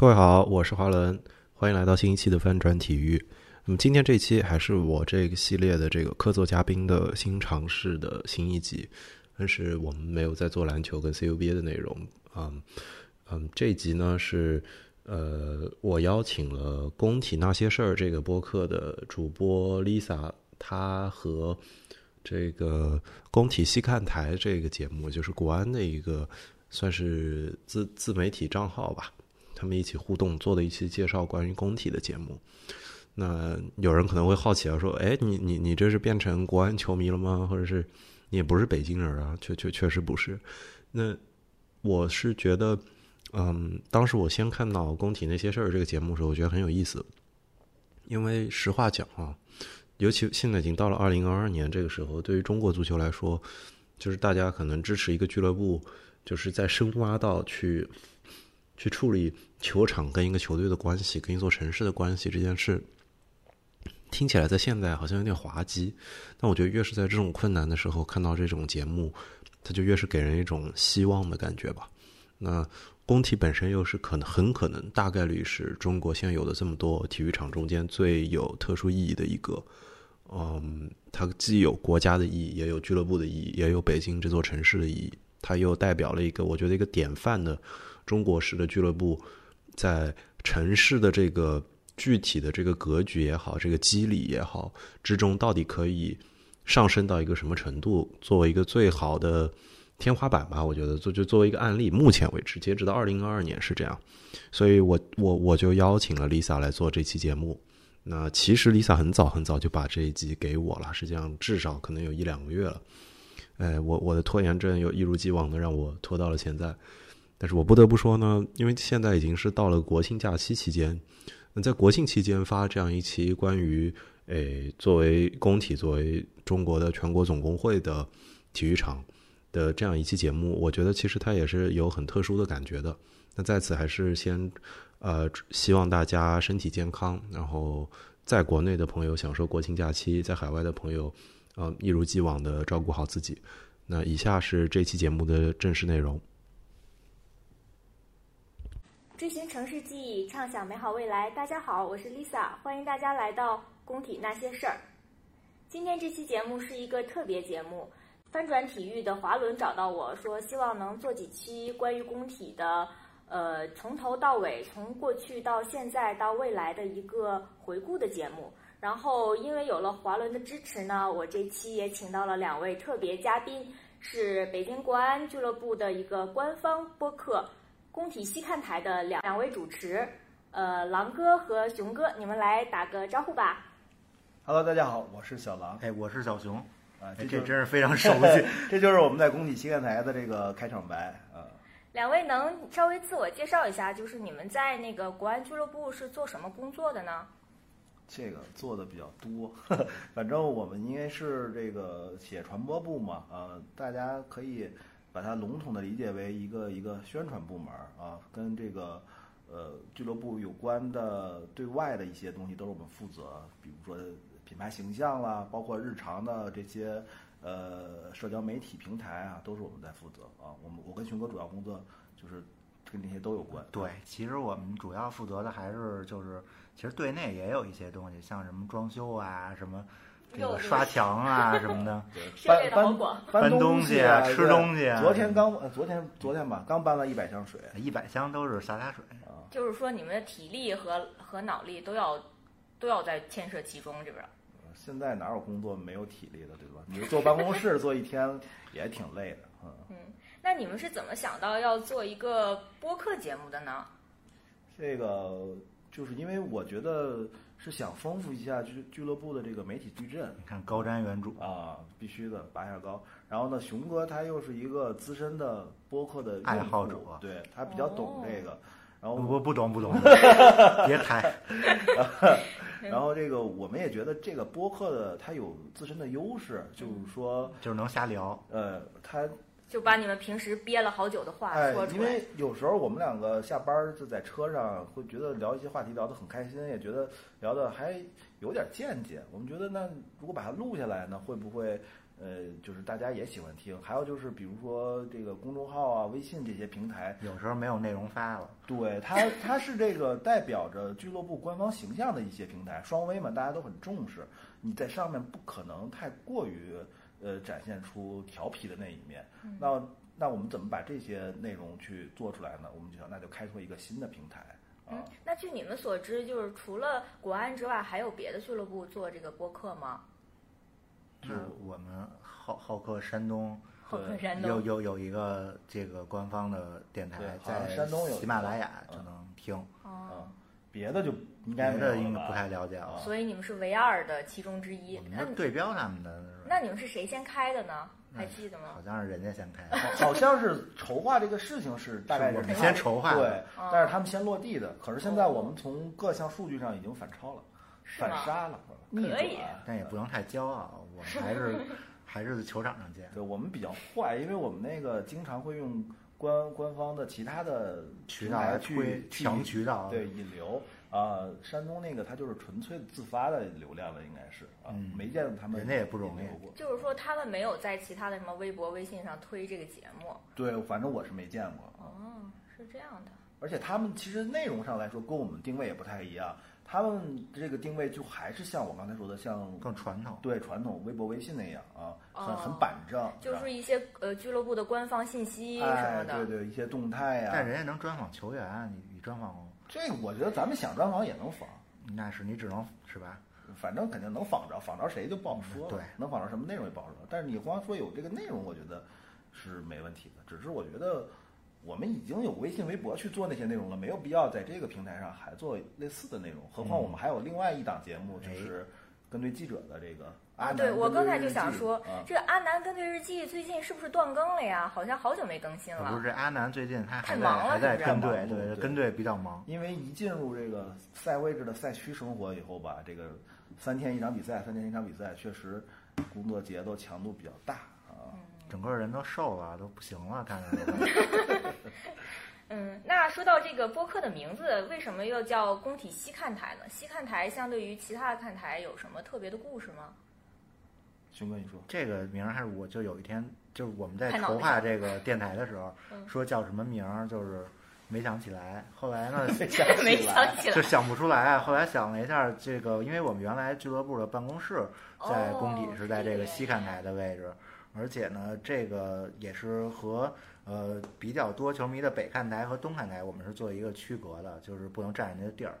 各位好，我是华伦，欢迎来到新一期的翻转体育。那么今天这期还是我这个系列的这个客座嘉宾的新尝试的新一集，但是我们没有在做篮球跟 CUBA 的内容。嗯嗯，这一集呢是呃，我邀请了工体那些事儿这个播客的主播 Lisa，她和这个工体西看台这个节目，就是国安的一个算是自自媒体账号吧。他们一起互动做的一期介绍关于工体的节目，那有人可能会好奇啊，说，哎，你你你这是变成国安球迷了吗？或者是你也不是北京人啊？确确确实不是。那我是觉得，嗯，当时我先看到工体那些事儿这个节目的时候，我觉得很有意思，因为实话讲啊，尤其现在已经到了二零二二年这个时候，对于中国足球来说，就是大家可能支持一个俱乐部，就是在深挖到去。去处理球场跟一个球队的关系，跟一座城市的关系这件事，听起来在现在好像有点滑稽。但我觉得越是在这种困难的时候看到这种节目，它就越是给人一种希望的感觉吧。那工体本身又是可能很可能大概率是中国现有的这么多体育场中间最有特殊意义的一个。嗯，它既有国家的意义，也有俱乐部的意义，也有北京这座城市的意义。它又代表了一个我觉得一个典范的。中国式的俱乐部，在城市的这个具体的这个格局也好，这个机理也好之中，到底可以上升到一个什么程度？作为一个最好的天花板吧，我觉得就就作为一个案例，目前为止，截止到二零二二年是这样。所以我我我就邀请了 Lisa 来做这期节目。那其实 Lisa 很早很早就把这一集给我了，实际上至少可能有一两个月了。哎，我我的拖延症又一如既往的让我拖到了现在。但是我不得不说呢，因为现在已经是到了国庆假期期间，那在国庆期间发这样一期关于诶作为工体作为中国的全国总工会的体育场的这样一期节目，我觉得其实它也是有很特殊的感觉的。那在此还是先呃希望大家身体健康，然后在国内的朋友享受国庆假期，在海外的朋友呃一如既往的照顾好自己。那以下是这期节目的正式内容。追寻城市记忆，畅想美好未来。大家好，我是 Lisa，欢迎大家来到工体那些事儿。今天这期节目是一个特别节目，翻转体育的华伦找到我说，希望能做几期关于工体的，呃，从头到尾，从过去到现在到未来的一个回顾的节目。然后因为有了华伦的支持呢，我这期也请到了两位特别嘉宾，是北京国安俱乐部的一个官方播客。工体西看台的两两位主持，呃，狼哥和熊哥，你们来打个招呼吧。Hello，大家好，我是小狼，哎，我是小熊，啊，这这真是非常 熟悉，这就是我们在工体西看台的这个开场白啊。两位能稍微自我介绍一下，就是你们在那个国安俱乐部是做什么工作的呢？这个做的比较多，反正我们应该是这个企业传播部嘛，呃，大家可以。把它笼统的理解为一个一个宣传部门啊，跟这个呃俱乐部有关的对外的一些东西都是我们负责，比如说品牌形象啦，包括日常的这些呃社交媒体平台啊，都是我们在负责啊。我们我跟熊哥主要工作就是跟这些都有关。对，其实我们主要负责的还是就是，其实对内也有一些东西，像什么装修啊什么。这个刷墙啊什么的，搬搬搬东西啊，吃东西啊。昨天刚，昨天昨天吧，刚搬了一百箱水，一百箱都是洒洒水啊。就是说，你们的体力和和脑力都要都要在牵涉其中，这边。现在哪有工作没有体力的，对吧？你坐办公室坐一天 也挺累的，嗯。嗯，那你们是怎么想到要做一个播客节目的呢？这个就是因为我觉得。是想丰富一下俱俱乐部的这个媒体矩阵。你看高瞻远瞩啊，必须的拔下高。然后呢，熊哥他又是一个资深的播客的爱好者，对他比较懂这个。然后我不懂不懂，别抬。然后这个我们也觉得这个播客的它有自身的优势，就是说就是能瞎聊。呃，他。就把你们平时憋了好久的话说出来。因为有时候我们两个下班就在车上，会觉得聊一些话题聊得很开心，也觉得聊得还有点见解。我们觉得那如果把它录下来呢，会不会呃，就是大家也喜欢听。还有就是比如说这个公众号啊、微信这些平台，有时候没有内容发了，对它它是这个代表着俱乐部官方形象的一些平台，双微嘛，大家都很重视。你在上面不可能太过于呃展现出调皮的那一面。那那我们怎么把这些内容去做出来呢？我们就想那就开拓一个新的平台嗯啊。，那据你们所知，就是除了国安之外，还有别的俱乐部做这个播客吗？就我们好好客山东好客山东。有有有一个这个官方的电台在山东有喜马拉雅嗯就能听，哦，别的就应该别的应该不太了解了。所以你们是唯二的其中之一我。们那对标他们的，那你们是谁先开的呢？还记得吗好？像是人家先开的。好好像是筹划这个事情是大概是我们先筹划对哦，但是他们先落地的。可是现在我们从各项数据上已经反超了，反杀了，逆可以转。但也不能太骄傲，我们还是 还是球场上见。对我们比较坏，因为我们那个经常会用官官方的其他的渠道来去推去强渠道，对引流啊、山东那个他就是纯粹自发的流量了，应该是啊，嗯没见他们人家也不容易。就是说他们没有在其他的什么微博、微信上推这个节目。对，反正我是没见过。哦，是这样的。而且他们其实内容上来说跟我们定位也不太一样，他们这个定位就还是像我刚才说的，像更传统。对传统微博、微信那样啊，很哦很板正，就是一些呃俱乐部的官方信息什哎么，的。对对，一些动态呀、但人家能专访球员，啊你你专访过吗？这个我觉得咱们想专访也能访，那是你只能是吧？反正肯定能访着，访着谁就不好说了。对能访着什么内容也不好说。但是你光说有这个内容，我觉得是没问题的。只是我觉得我们已经有微信、微博去做那些内容了，没有必要在这个平台上还做类似的内容。何况我们还有另外一档节目，就是跟对记者的这个阿啊，南对，我刚才就想说，啊，这个阿南跟队日记最近是不是断更了呀？好像好久没更新了。不是这阿南最近他还在太忙了还在跟队，对对跟队比较忙。因为一进入这个赛位置的赛区生活以后吧，这个三天一场比赛，三天一场比赛，确实工作节奏强度比较大啊。整个人都瘦了，都不行了，看着都。嗯，那说到这个播客的名字，为什么又叫工体西看台呢？西看台相对于其他的看台有什么特别的故事吗？熊哥，你说，这个名儿还是我就有一天就是我们在筹划这个电台的时候嗯，说叫什么名儿，就是没想起来。后来呢，没想起来。就想不出来。后来想了一下，这个因为我们原来俱乐部的办公室在工体哦是在这个西看台的位置，而且呢，这个也是和呃比较多球迷的北看台和东看台，我们是做一个区隔的，就是不能占人家的地儿。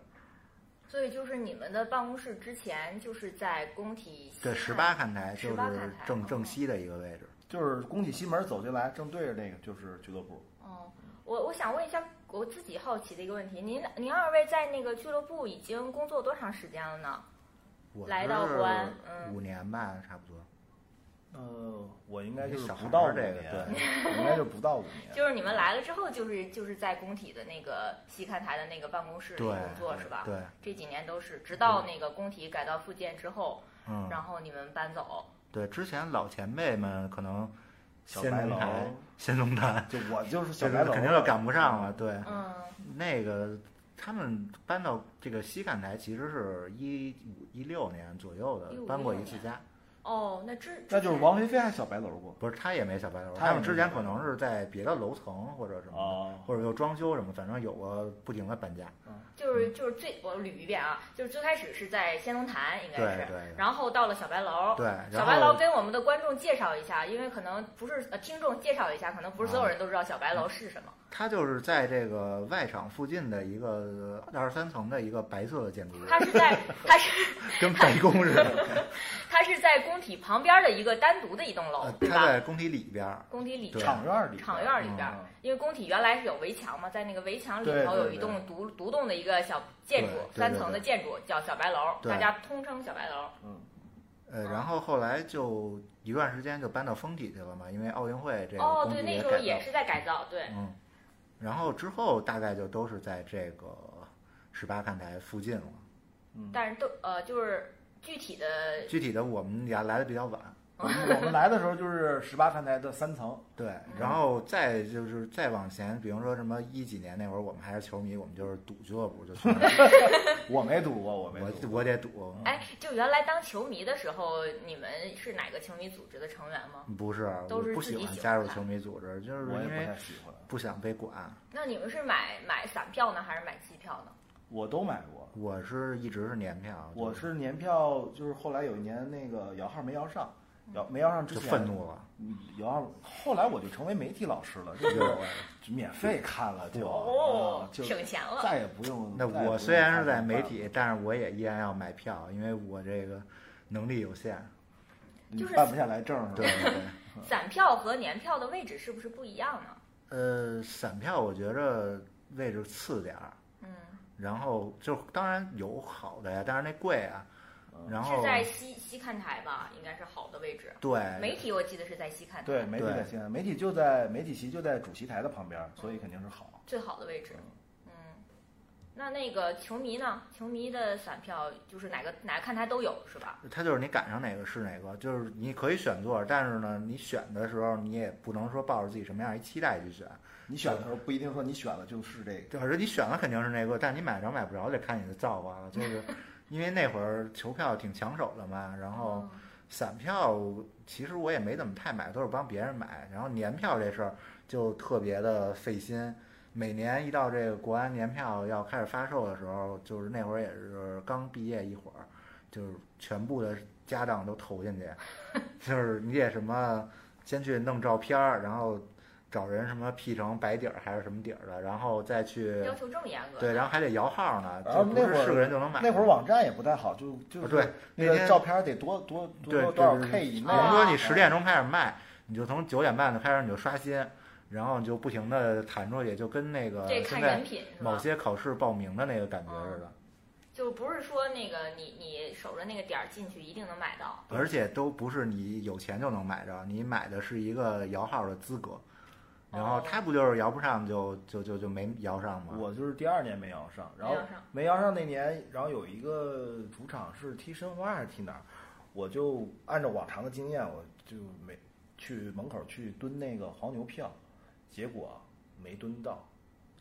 所以就是你们的办公室之前就是在工体西对，十八看台就18是看台正哦正西的一个位置。就是工体西门走进来，正对着那个就是俱乐部。哦，我我想问一下我自己好奇的一个问题，您您二位在那个俱乐部已经工作多长时间了呢？我来到是国安嗯五年吧，差不多。呃，我应该就是不到五这个年，我应该就不到五年。就是你们来了之后，就是就是在工体的那个西看台的那个办公室里工作是吧？对，这几年都是，直到那个工体改造复建之后，嗯，然后你们搬走。对，之前老前辈们可能小白楼先龙台、先龙台，就我就是小这白楼，肯定就赶不上了。对，嗯，那个他们搬到这个西看台，其实是一五一六年左右的搬过一次家。哦，那之那就是王菲菲还小白楼过不是，他也没小白楼，他们之前可能是在别的楼层或者什么。或者又装修什么，反正有过不停的搬家。就是就是最我捋一遍啊，就是最开始是在仙龙潭应该是，对对对然后到了小白楼。对，小白楼跟我们的观众介绍一下，因为可能不是呃听众介绍一下，可能不是所有啊人都知道小白楼是什么。它就是在这个外场附近的一个二十三层的一个白色的建筑物，它是在 它是跟白宫似的。它是在工体旁边的一个单独的一栋楼呃，对吧？它在工体里边儿，工体里对场院里边，场院里边嗯，因为工体原来是有围墙嘛，在那个围墙里头有一栋独独栋的一个小建筑，三层的建筑叫小白楼，对大家通称小白楼。呃，然后后来就一段时间就搬到封体去了嘛，因为奥运会这个哦，工对，体改造那时候也是在改造，对。嗯，然后之后大概就都是在这个十八看台附近了。嗯但是都呃，就是具体的具体的我们也来的比较晚，我们我们来的时候就是十八看台的三层，对，然后再就是再往前，比如说什么一几年那会儿，我们还是球迷，我们就是赌俱乐部，就 从我没赌过，我没我赌。我得赌，哎，就原来当球迷的时候，你们是哪个球迷组织的成员吗？不是，都是自己喜欢加入球迷组织，就是我也不因为太喜欢，不想被管。那你们是买买散票呢，还是买季票呢？我都买过。我是一直是年票，我是年票，就是后来有一年那个摇号没摇上，摇没摇上之就前愤怒了，嗯摇，后来我就成为媒体老师了，就 就免费看了就，就省钱了。再也不用。那再也不用我虽然是在媒体，但是我也依然要买票，因为我这个能力有限。你就是办不下来证儿？对对对。散票和年票的位置是不是不一样呢？呃，散票我觉着位置次点儿，嗯，然后就当然有好的呀，但是那贵啊。然后是在西西看台吧，应该是好的位置。对媒体我记得是在西看台，对，媒体对在现在，媒体就在媒体席就在主席台的旁边，所以肯定是好。最好的位置。嗯，那那个球迷呢？球迷的散票就是哪个哪个看台都有是吧？他就是你赶上哪个是哪个，就是你可以选座，但是呢，你选的时候你也不能说抱着自己什么样一期待去选，你选的时候不一定说你选了就是这个。就是你选了肯定是那个，但你买着买不着得看你的造化了。就是因为那会儿球票挺抢手的嘛，然后嗯散票其实我也没怎么太买，都是帮别人买。然后年票这事儿就特别的费心。每年一到这个国安年票要开始发售的时候，就是那会儿也是刚毕业一会儿，就是全部的家当都投进去，就是你得什么先去弄照片儿，然后找人什么 P 成白底儿还是什么底儿的，然后再去要求这么严格。对，然后还得摇号呢，就不是那会儿是个人就能买。那会儿网站也不太好，就就对那个照片得多多多多少 K 以内。比如说啊你十点钟开始卖，你就从九点半就开始你就刷新，然后你就不停的弹出去，就跟那个这看现在人品是吧？某些考试报名的那个感觉似的，就不是说那个你你守着那个点儿进去一定能买到。而且都不是你有钱就能买着，你买的是一个摇号的资格。然后哦他不就是摇不上就就就就没摇上吗？我就是第二年没摇上，然后没摇上那年，然后有一个主场是踢申花还是踢哪儿，我就按照往常的经验，我就没去门口去蹲那个黄牛票，结果没蹲到，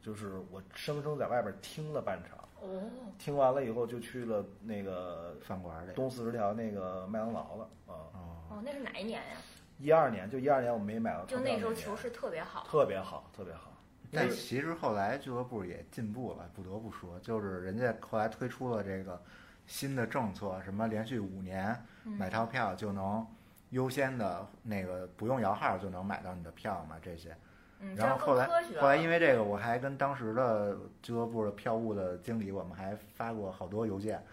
就是我生生在外边听了半场，哦，听完了以后就去了那个饭馆里。东四十条那个麦当劳了啊。哦，哦，那是哪一年呀？一二年就一二年我没买到就那时候球市特别好。特别好，特别好。但其实后来俱乐部也进步了，不得不说，就是人家后来推出了这个新的政策，什么连续五年买套票就能优先的那个不用摇号就能买到你的票嘛，这些。嗯，然后后来。后来因为这个，我还跟当时的俱乐部的票务的经理，我们还发过好多邮件。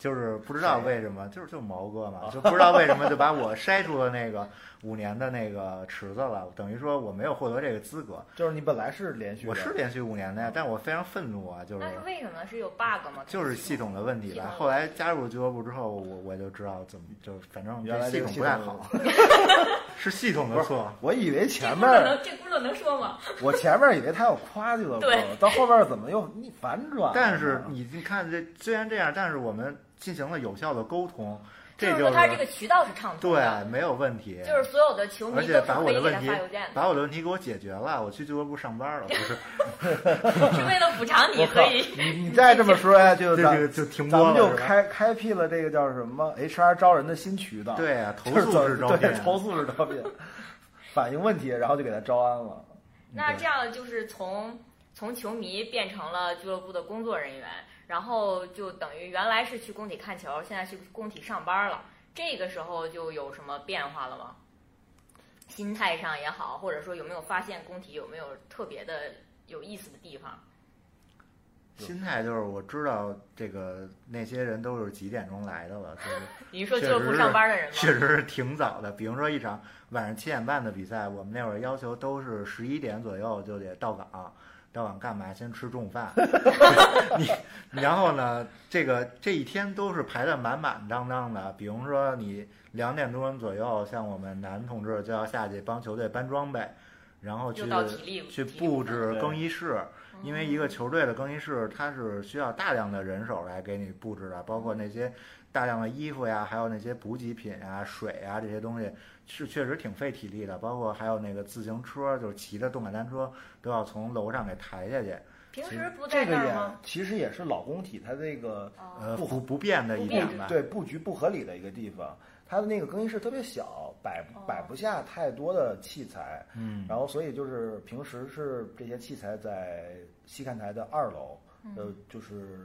就是不知道为什么，就是就毛哥嘛，就不知道为什么就把我筛出了那个五年的那个池子了，等于说我没有获得这个资格。就是你本来是连续，我是连续五年的呀，但我非常愤怒啊，就是那是为什么？是有 bug 吗？就是系统的问题吧。后来加入俱乐部之后，我我就知道怎么，就反正这系原来这个统不太好，是系统的错。我以为前面儿，轱辘能这轱辘能说吗？我前面以为他要夸俱乐部对，到后边怎么又逆反转？但是你你看这虽然这样，但是我们进行了有效的沟通，这就就是说他这个渠道是畅通的对的，没有问题。就是所有的球迷而且都可以把我的问题他发邮件，把我的问题给我解决了，我去俱乐部上班了，不是？是为了补偿你，我靠所以你 你再这么说呀，就 这个就停播了，咱们就开开辟了这个叫什么 HR 招人的新渠道，对啊，投就是诉式招聘对，投诉式招聘，反映问题，然后就给他招安了。那这样就是从从球迷变成了俱乐部的工作人员，然后就等于原来是去工体看球，现在去工体上班了。这个时候就有什么变化了吗？心态上也好，或者说有没有发现工体有没有特别的有意思的地方？心态就是我知道这个那些人都是几点钟来的了，就是 你是说俱乐部上班的人吗？确实是挺早的。比如说一场晚上七点半的比赛，我们那会儿要求都是十一点左右就得到岗。到晚干嘛？先吃中午饭。你然后呢？这个这一天都是排的满满当当的。比如说你两点钟左右，像我们男同志就要下去帮球队搬装备，然后去去布置更衣室。因为一个球队的更衣室，它是需要大量的人手来给你布置的，包括那些大量的衣服呀，还有那些补给品啊、水啊这些东西，是确实挺费体力的。包括还有那个自行车，就是骑着动感单车都要从楼上给抬下去，平时不在这个也？其实也是老工体它这个哦，呃，不不不变的一点吧。对布局不合理的一个地方。它的那个更衣室特别小，摆哦摆不下太多的器材，嗯，然后所以就是平时是这些器材在西看台的二楼，呃，就是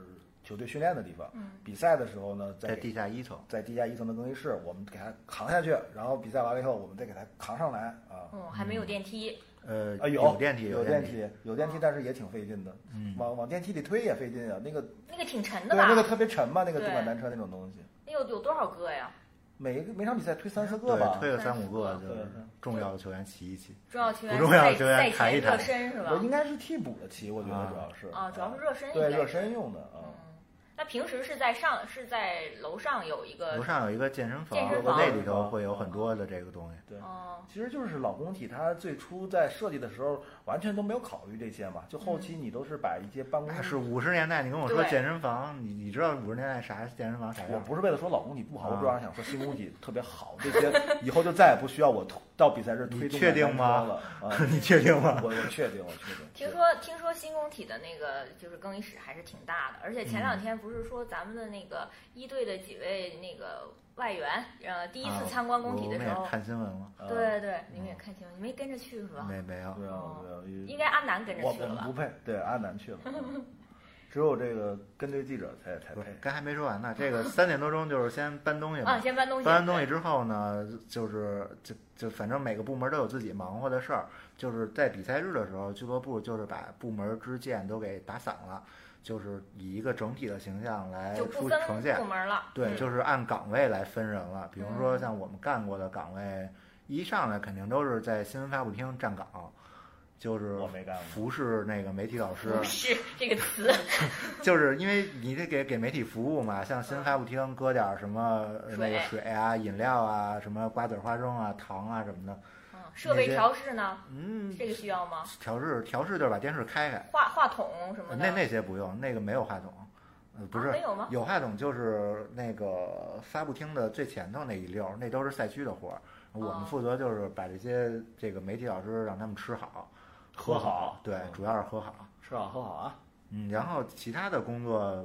球队训练的地方。嗯比赛的时候呢，在在地下一层。在地下一层的更衣室，我们给它扛下去，然后比赛完了以后，我们再给它扛上来啊。嗯，还没有电梯。呃，啊，有电梯，有电，梯，有电梯，但是也挺费劲的。嗯，往往电梯里推也费劲啊，那个那个挺沉的吧？那个特别沉嘛，那个动感单车那种东西，那有有多少个呀？每个每场比赛推三四个吧，，推个三五个，就是重要的球员骑一骑。重要球员不重要的球员赛前热抬一抬身是吧我？应该是替补的骑，我觉得主要是啊，主要是热身。对热。身用的啊。嗯，那平时是在上是在楼上有一个楼上有一个健身房，健身房那里头会有很多的这个东西。对，哦，其实就是老工体，它最初在设计的时候完全都没有考虑这些嘛，就后期你都是把一些办公室是五十年代，你跟我说健身房，你你知道五十年代啥健身房啥我？不是为了说老工体不好，啊我主要是想说新工体特别好，这些以后就再也不需要我推 到比赛日推你动确定吗啊！你确定吗？我我确定，我确定。听说听说新工体的那个就是更衣室还是挺大的，而且前嗯两天不是说咱们的那个一队的几位那个外援，呃，第一次啊参观工体的时候，也看新闻了，啊对对，你们也看新闻，你没跟着去是吧？没没有？对啊哦对啊，应该阿南跟着去了吧我不？配，对阿南去了，只有这个跟队记者才才不是配，。刚还没说完呢。这个三点多钟就是先搬东西嘛啊，，先搬东西。搬完东西之后呢，就是就就反正每个部门都有自己忙活的事儿。就是在比赛日的时候，俱乐部就是把部门之间都给打散了，就是以一个整体的形象来出呈现部。门了。对，嗯就是按岗位来分人了。比如说嗯像我们干过的岗位，一上来肯定都是在新闻发布厅站岗，就是我没干过服侍那个媒体老师，不是这个词，就是因为你得给给媒体服务嘛，像新闻发布厅搁点儿什么呃那个水啊、饮料啊、什么瓜子儿、花生啊、糖啊什么的，嗯，设备调试呢，嗯，这个需要吗？调试调试就是把电视开开，话话筒什么的？那那些不用，那个没有话筒，呃，不是、啊没有吗？有话筒就是那个发布厅的最前头那一溜儿，那都是赛区的活儿。我们哦负责就是把这些这个媒体老师让他们吃好、喝好。对，嗯。主要是和好。吃好喝好啊！嗯，然后其他的工作，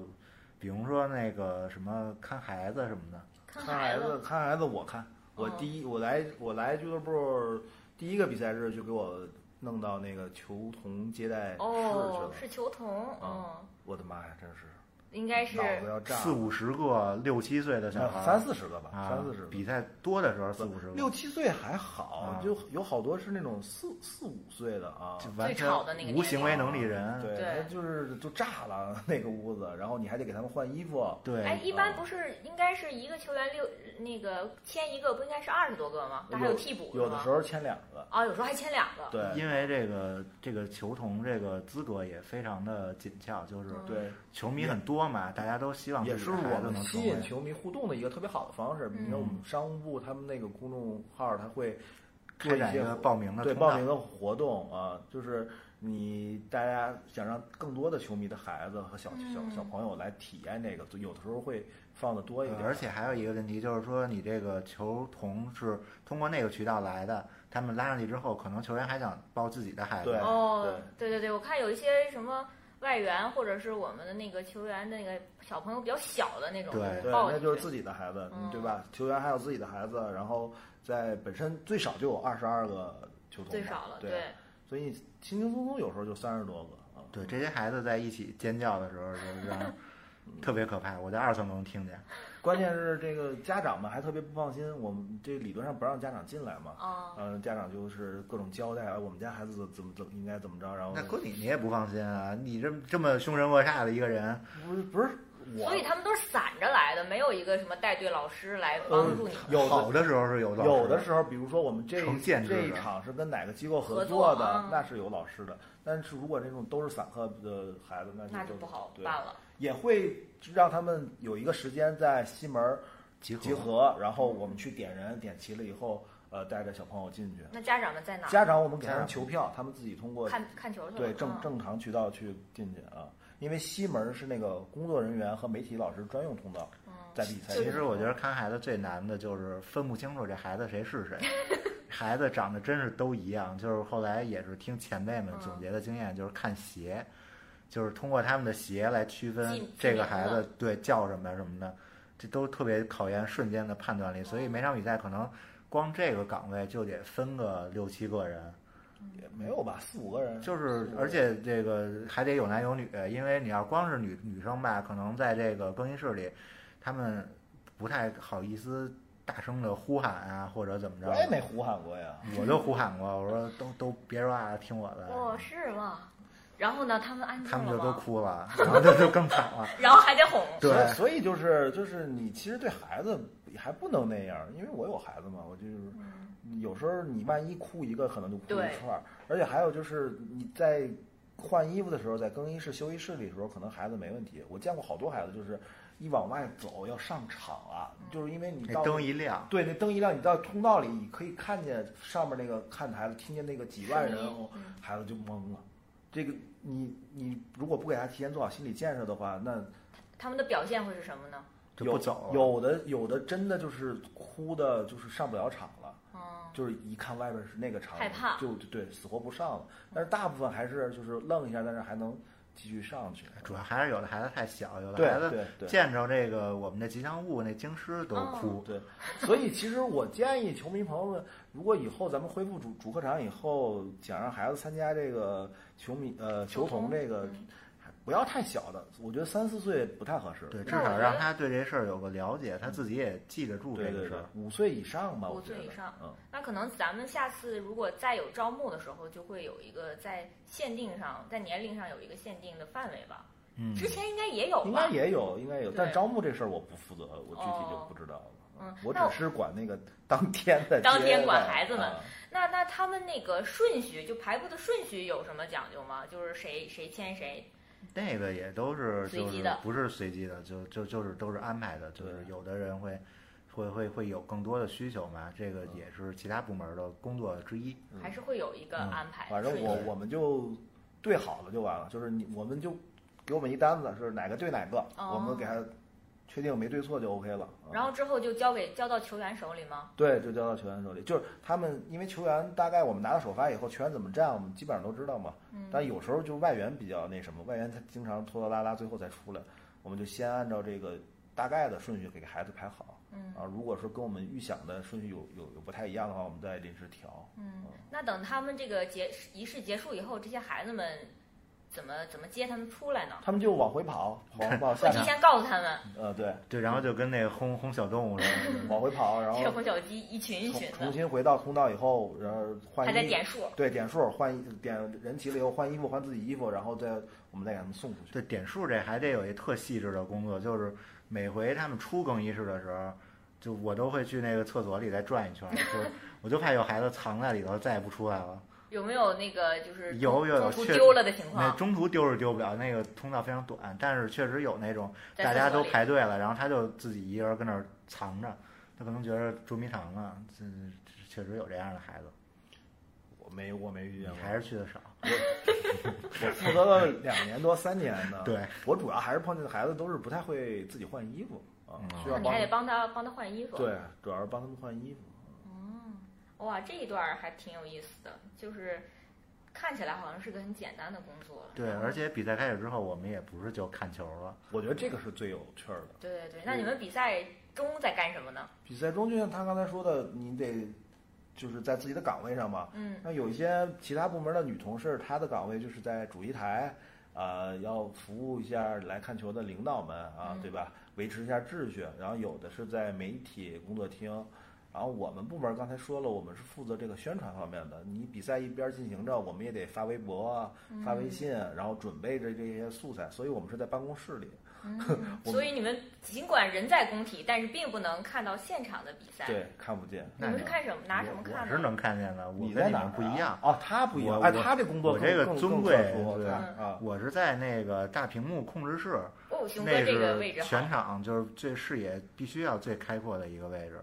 比如说那个什么看孩子什么的，看看孩子子，看孩子，我看。我哦第一我来我来俱乐部第一个比赛日就给我弄到那个球童接待室去哦了，，是球童，嗯，我的妈呀，真是应该是四五十个六七岁的小孩儿，三四十个吧，啊，三四十个。比赛多的时候四五十个，六七岁还好，啊就有好多是那种四四五岁的啊，就完全最吵的那个无行为能力人，对，就是就炸了 那个屋子，然后你还得给他们换衣服，对，哎，一般不是应该是一个球员六那个签一个，不应该是二十多个吗？那还有替补有的时？候签两个，啊，有时候还签两个。对因为这个这个球童这个资格也非常的紧俏，就是嗯对，球迷很多嘛，大家都希望也是自己的孩子我们吸。引球迷互动的一个特别好的方式。你看我们商务部他们那个公众号，他会做开展一个报名的对报名的活动啊，就是你大家想让更多的球迷的孩子和小小嗯小朋友来体验那个，有的时候会放的多一点。而且还有一个问题就是说，你这个球童是通过那个渠道来的，他们拉上去之后，可能球员还想抱自己的孩子。对哦，对对对，我看有一些什么外援或者是我们的那个球员的那个小朋友比较小的那种，对那就是自己的孩子，嗯对吧？球员还有自己的孩子，然后在本身最少就有二十二个球童，最少了，对，所以轻轻松松有时候就三十多个啊。对，这些孩子在一起尖叫的时候，就是 特别可怕。我在二层都能听见。关键是这个家长们还特别不放心，我们这理论上不让家长进来嘛。啊，嗯、家长就是各种交代，啊我们家孩子怎么怎么应该怎么着，然后那搁你你也不放心啊！你这这么凶神恶煞的一个人，不是不是我，所以他们都是散着来的，没有一个什么带队老师来帮助你们。有的好的时候是有老师有的时候，比如说我们这这一场是跟哪个机构合合作的，那是有老师的。但是如果这种都是散客的孩子，那就那就不好办了。也会让他们有一个时间在西门集合集合，然后我们去点人，点齐了以后，呃带着小朋友进去。那家长们在哪？家长我们给他们求票，他们自己通过看看球去了。对正嗯正常渠道去进去啊。因为西门是那个工作人员和媒体老师专用通道，嗯在比赛。其实我觉得看孩子最难的就是分不清楚这孩子谁是谁。孩子长得真是都一样，就是后来也是听前辈们总结的经验，就是看鞋，就是通过他们的鞋来区分这个孩子对叫什么什么的，这都特别考验瞬间的判断力。所以每场比赛可能光这个岗位就得分个六七个人，也没有吧，四五个人。就是而且这个还得有男有女，因为你要光是女女生吧，可能在这个更衣室里，他们不太好意思大声的呼喊啊，或者怎么着。我也没呼喊过呀。我就呼喊过，我说都都别说话，听我的。哦，是吗？然后呢，他们安静他们就都？哭了，然后就就更惨了。然后还得哄。对所以就是就是你其实对孩子还不能那样，因为我有孩子嘛，我就是有时候你万一哭一个，可能就哭一串儿。而且还有就是你在换衣服的时候，在更衣室、休息室里的时候，可能孩子没问题。我见过好多孩子就是一往外走要上场了，就是因为你那到灯一亮，对，那灯一亮，你到通道里，你可以看见上面那个看台，听见那个几万人孩子就懵了。这个你你如果不给他提前做好心理建设的话，那他们的表现会是什么呢？有就不走了。有的有的真的就是哭的，就是上不了场了，嗯，就是一看外边是那个场景，害怕就就对死活不上了。但是大部分还是就是愣一下，但是还能继续上去。主要还是有的孩子太小，有的对孩子对对见着这个我们的吉祥物那京师都哦哭。对，所以其实我建议球迷朋友们，如果以后咱们恢复主主客场以后，想让孩子参加这个球迷呃球童这个，嗯不要太小的，我觉得三四岁不太合适。对，至少让他对这事儿有个了解，他自己也记得住这对对对个事儿。，五岁以上吧，五岁以上嗯，那可能咱们下次如果再有招募的时候，就会有一个在限定上，在年龄上有一个限定的范围吧。嗯，之前应该也有吧？应该也有，应该有，但招募这事儿我不负责，我具体就哦不知道了。嗯我只是管那个当天的当天管孩子们啊那那他们那个顺序，就排布的顺序有什么讲究吗？就是谁谁签谁？那个也都是就是随机的不是随机的，就就就是都是安排的，就是有的人会会会会有更多的需求嘛，这个也是其他部门的工作之一。还是会有一个嗯安排？反正我我们就对好了就完了，就是你我们就给我们一单子，是哪个对哪个，哦我们给他确定没对错就 OK 了。啊然后之后就交给交到球员手里吗？对，就交到球员手里。就是他们，因为球员大概我们拿到首发以后，球员怎么站，我们基本上都知道嘛。嗯但有时候就外援比较那什么，外援他经常拖拖拉拉，最后才出来。我们就先按照这个大概的顺序给孩子排好。嗯啊，如果说跟我们预想的顺序有有有不太一样的话，我们再临时调。嗯，那等他们这个结仪式结束以后，这些孩子们怎么怎么接他们出来呢？他们就往回跑，往回跑下场。会提前告诉他们，呃，对，对，然后就跟那个轰轰小动物似的。往回跑，然后这红小鸡一群一重群的，重新回到通道以后，然后换衣还在点数。对点数换衣点人齐了以后换衣服换自己衣服，然后再我们再给他们送出去。对点数这还得有一特细致的工作，就是每回他们出更衣室的时候，就我都会去那个厕所里再转一圈，就是 我就怕有孩子藏在里头再也不出来了。有没有那个就是有有有确中途丢了的情况？那中途丢是丢不了，那个通道非常短，但是确实有那种大家都排队了，然后他就自己一个人跟那儿藏着，他可能觉得捉迷藏啊，这这确实有这样的孩子，我没我没遇见过，还是去的少。我负责了两年多三年的。对，我主要还是碰见的孩子都是不太会自己换衣服啊，嗯需要帮你还得帮他帮他换衣服。对，主要是帮他们换衣服。哇，这一段儿还挺有意思的，就是看起来好像是个很简单的工作。对，而且比赛开始之后，我们也不是就看球了，我觉得这个是最有趣儿的。对对对，那你们比赛中在干什么呢？比赛中就像他刚才说的，你得就是在自己的岗位上嘛。嗯那有一些其他部门的女同事，她的岗位就是在主席台，呃，要服务一下来看球的领导们啊，嗯对吧？维持一下秩序。然后有的是在媒体工作厅，然后我们部门刚才说了，我们是负责这个宣传方面的。你比赛一边进行着，我们也得发微博啊、发微信，然后准备着这些素材，所以我们是在办公室里。嗯，所以你们尽管人在工体，但是并不能看到现场的比赛。，对，看不见。你们是看什么？拿什么看呢？我是能看见的，我你在哪不一样。哦，他不一样。哎，他这工作我这个更更尊贵更特殊对。我是在那个大屏幕控制室，哦，熊哥那这个位置是全。场就是最视野必须要最开阔的一个位置，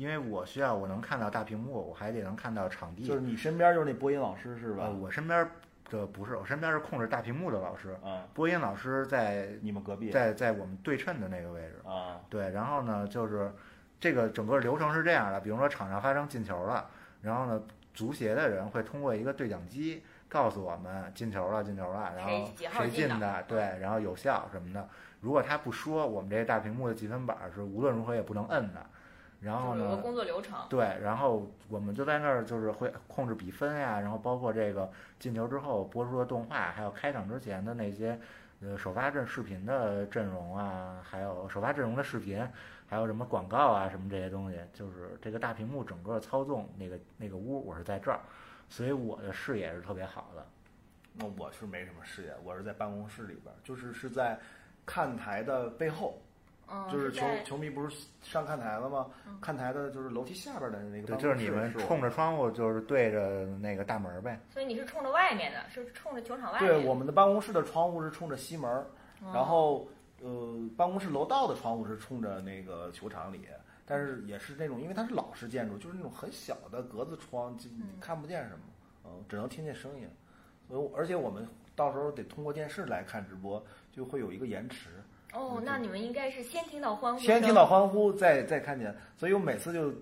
因为我需要我能看到大屏幕，我还得能看到场地。就是你身边就是那播音老师是吧呃，？我身边的不是，我身边是控制大屏幕的老师，嗯，播音老师在你们隔壁在在我们对称的那个位置。啊，对，然后呢，就是这个整个流程是这样的，比如说场上发生进球了，然后呢，足协的人会通过一个对讲机告诉我们进球了，进球了，然后谁进的的，对，然后有效什么的。如果他不说，我们这大屏幕的积分板是无论如何也不能摁的。然后呢，工作流程。对，然后我们就在那儿就是会控制比分呀，然后包括这个进球之后播出的动画，还有开场之前的那些呃首发阵视频的阵容啊，还有首发阵容的视频，还有什么广告啊什么这些东西，就是这个大屏幕整个操纵那个那个屋，我是在这儿，所以我的视野是特别好的。那我是没什么视野，我是在办公室里边儿，就是是在看台的背后，嗯，就是球球迷不是上看台了吗？看台的就是楼梯下边的那个对，办公室就是你们冲着窗户，就是对着那个大门儿呗。所以你是冲着外面的，是冲着球场外面。对，我们的办公室的窗户是冲着西门然后呃，办公室楼道的窗户是冲着那个球场里，但是也是那种，因为它是老式建筑，就是那种很小的格子窗，就你看不见什么，嗯、只能听见声音。所以，而且我们到时候得通过电视来看直播，就会有一个延迟，哦，那你们应该是先听到欢呼，先听到欢呼，再再看见，所以我每次就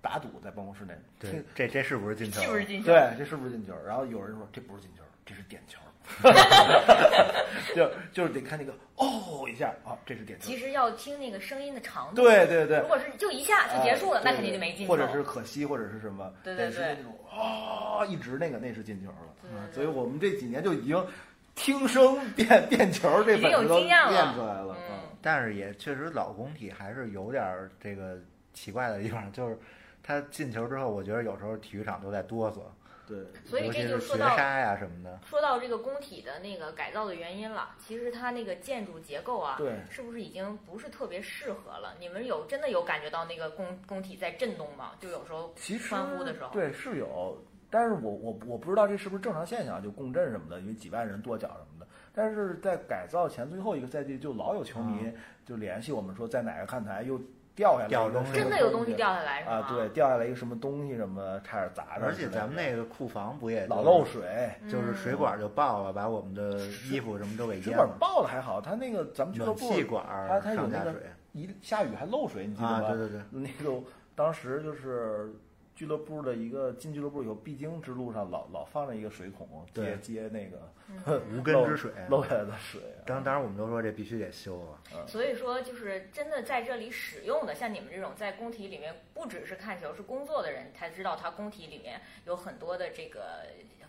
打赌在办公室内，对听，这这是不是进球？是不是进球？对，这是不是进球？然后有人说这不是进球，这是点球，就就是得看那个哦一下啊，这是点球其。实要听那个声音的长度。对对对如，果是就一下就结束了，啊那肯定就没进球。或者是可惜，或者是什么，对对对但是那种啊一直那个那是进球了。对对对所以我们这几年就已经听声变变球这已经有本事都经验了练出来了。嗯但是也确实老工体还是有点儿这个奇怪的地方，就是他进球之后，我觉得有时候体育场都在哆嗦，对，所以这就是说到学沙呀什么的。说到这个工体的那个改造的原因了，其实它那个建筑结构啊，对是不是已经不是特别适合了？你们有真的有感觉到那个工工体在震动吗？就有时候其实欢呼的时候对是有，但是我我我不知道这是不是正常现象，就共振什么的，因为几万人跺脚什么的。但是在改造前最后一个赛季，就老有球迷就联系我们说，在哪个看台又掉下来一个什么掉东西真的有东西掉下来是吗？啊，对，掉下来一个什么东西什么，差点砸着。而且咱们那个库房不也老漏，水，就是水管就爆了，把我们的衣服什么都给水管。爆了还好，他那个咱们俱乐暖部气管它它有那个上下水一下雨还漏水，你记得啊，吗？对对对，那个当时就是俱乐部的一个进俱乐部以后必经之路上老老放着一个水孔接接那个无根之水。漏下来的水啊。当当然我们都说这必须得修啊。所以说，就是真的在这里使用的，像你们这种在工体里面不只是看球，是工作的人才知道，他工体里面有很多的这个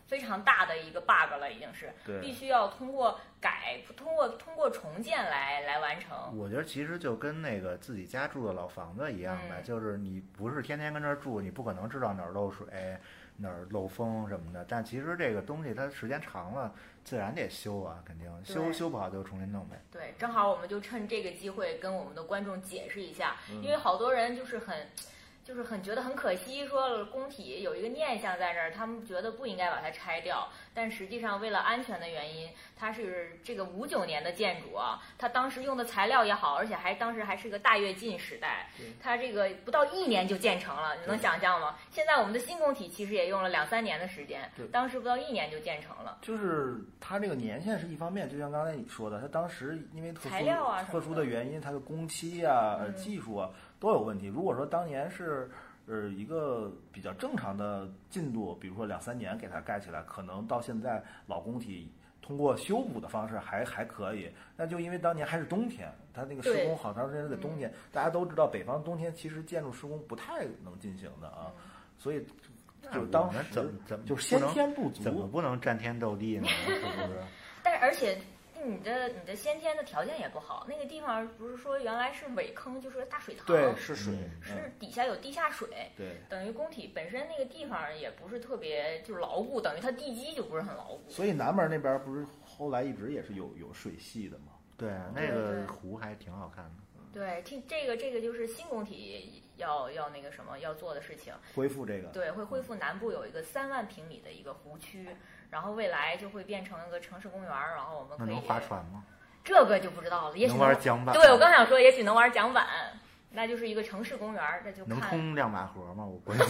非常大的一个 bug 了，已经是必须要通过改，通过通过重建来来完成。我觉得其实就跟那个自己家住的老房子一样呗，嗯就是你不是天天跟这儿住，你不可能知道哪儿漏水、哪儿漏风什么的。但其实这个东西它时间长了，自然得修啊，肯定修修不好就重新弄呗。对，正好我们就趁这个机会跟我们的观众解释一下，嗯因为好多人就是很。就是很觉得很可惜，说工体有一个念想在那儿，他们觉得不应该把它拆掉。但实际上，为了安全的原因，它是这个五九年的建筑啊，它当时用的材料也好，而且还当时还是个大跃进时代，它这个不到一年就建成了，你能想象吗？现在我们的新工体其实也用了两三年的时间对，当时不到一年就建成了。就是它这个年限是一方面，就像刚才你说的，它当时因为特殊材料啊特殊的原因，它的工期啊、嗯技术啊都有问题。如果说当年是呃一个比较正常的进度，比如说两三年给它盖起来，可能到现在老工体通过修补的方式还还可以。那就因为当年还是冬天，它那个施工好长时间都在冬天，大家都知道北方冬天其实建筑施工不太能进行的啊，所以就当时怎么怎么就先不能天不足，怎么不能战天斗地呢？是不是？但是而且你的你的先天的条件也不好，那个地方不是说原来是苇坑，就是个大水塘，对是水，是嗯底下有地下水。对。等于工体本身那个地方也不是特别就是牢固，等于它地基就不是很牢固。所以南门那边不是后来一直也是有有水系的吗？对那个湖还挺好看的。对，听这个这个就是新工体要要那个什么要做的事情，恢复这个，对，会恢复南部有一个三万平米的一个湖区，然后未来就会变成一个城市公园儿，然后我们可以那能划船吗？这个就不知道了，也许能玩桨板？对我刚想说，也许能玩桨板。那就是一个城市公园儿，这就看能通亮马河吗？我关心。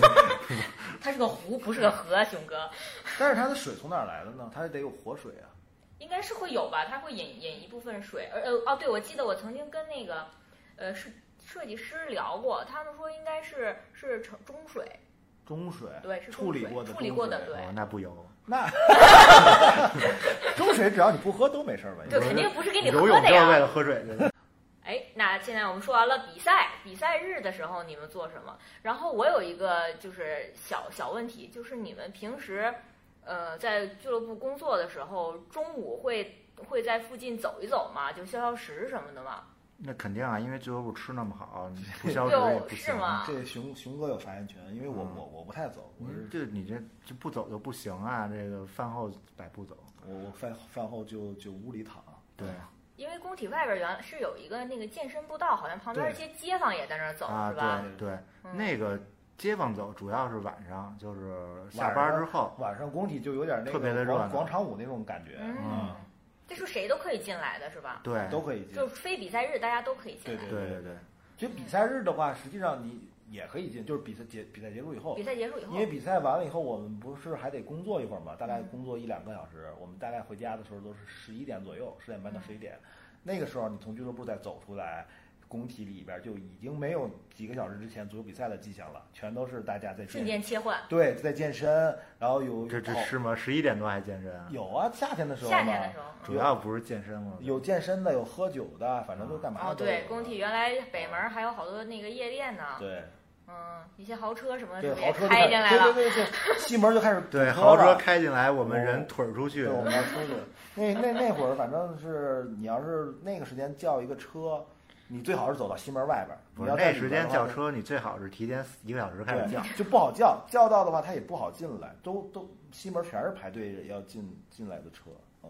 它是个湖，不是个河，熊哥。但是它的水从哪儿来的呢？它得有活水啊。应该是会有吧，它会引引一部分水，呃呃哦，对，我记得我曾经跟那个呃是设计师聊过，他们说应该是是城中水，中水，对，是处理过的处理过的，对哦，那不油。那 中水只要你不喝都没事儿吧？对，肯定不是给你喝游泳的呀。就是为了喝水。哎，那现在我们说完了比赛，比赛日的时候你们做什么？然后我有一个就是小小问题，就是你们平时呃在俱乐部工作的时候，中午会会在附近走一走吗？就消消食什么的吗？那肯定啊，因为俱乐部吃那么好，你不 消食也不行。是吗？这熊熊哥有发言权，因为我嗯我我不太走，我这你这这不走就不行啊！这个饭后百步走。我我饭饭后就就屋里躺。对因为工体外边原来是有一个那个健身步道，好像旁边一些街坊也在那儿走，啊，是吧？对对，嗯那个街坊走主要是晚上，就是下班之后。晚上工体就有点那个特别的热广广场舞那种感觉，嗯，这是谁都可以进来的，是吧？对都可以进就。非比赛日大家都可以进来。对对对对，其实比赛日的话，实际上你也可以进，就是比赛结比赛结束以后比，赛结束以后因，为比赛完了以后，我们不是还得工作一会儿嘛？大概嗯工作一两个小时，我们大概回家的时候都是十一点左右，十点半到嗯十一点。那个时候你从俱乐部再走出来，工体里边就已经没有几个小时之前足球比赛的迹象了，全都是大家在瞬健间切换。对在健身，然后有这这是吗？十一点多还健身啊？有啊，夏天的时候夏天的时候，主要不是健身吗？有健身的，有喝酒的，反正都干嘛哦，对，工体原来北门还有好多那个夜店呢，对嗯，一些豪车什么的对开开进来了？对对对对，西门就开始 对，豪车开进来，我们人腿儿出去对，。我们要出去。那那那会儿，反正是你要是那个时间叫一个车，你最好是走到西门外边儿。不是你要在那时间叫车，你最好是提前一个小时开始叫。就不好叫，叫到的话他也不好进来，都都西门全是排队要进进来的车。嗯，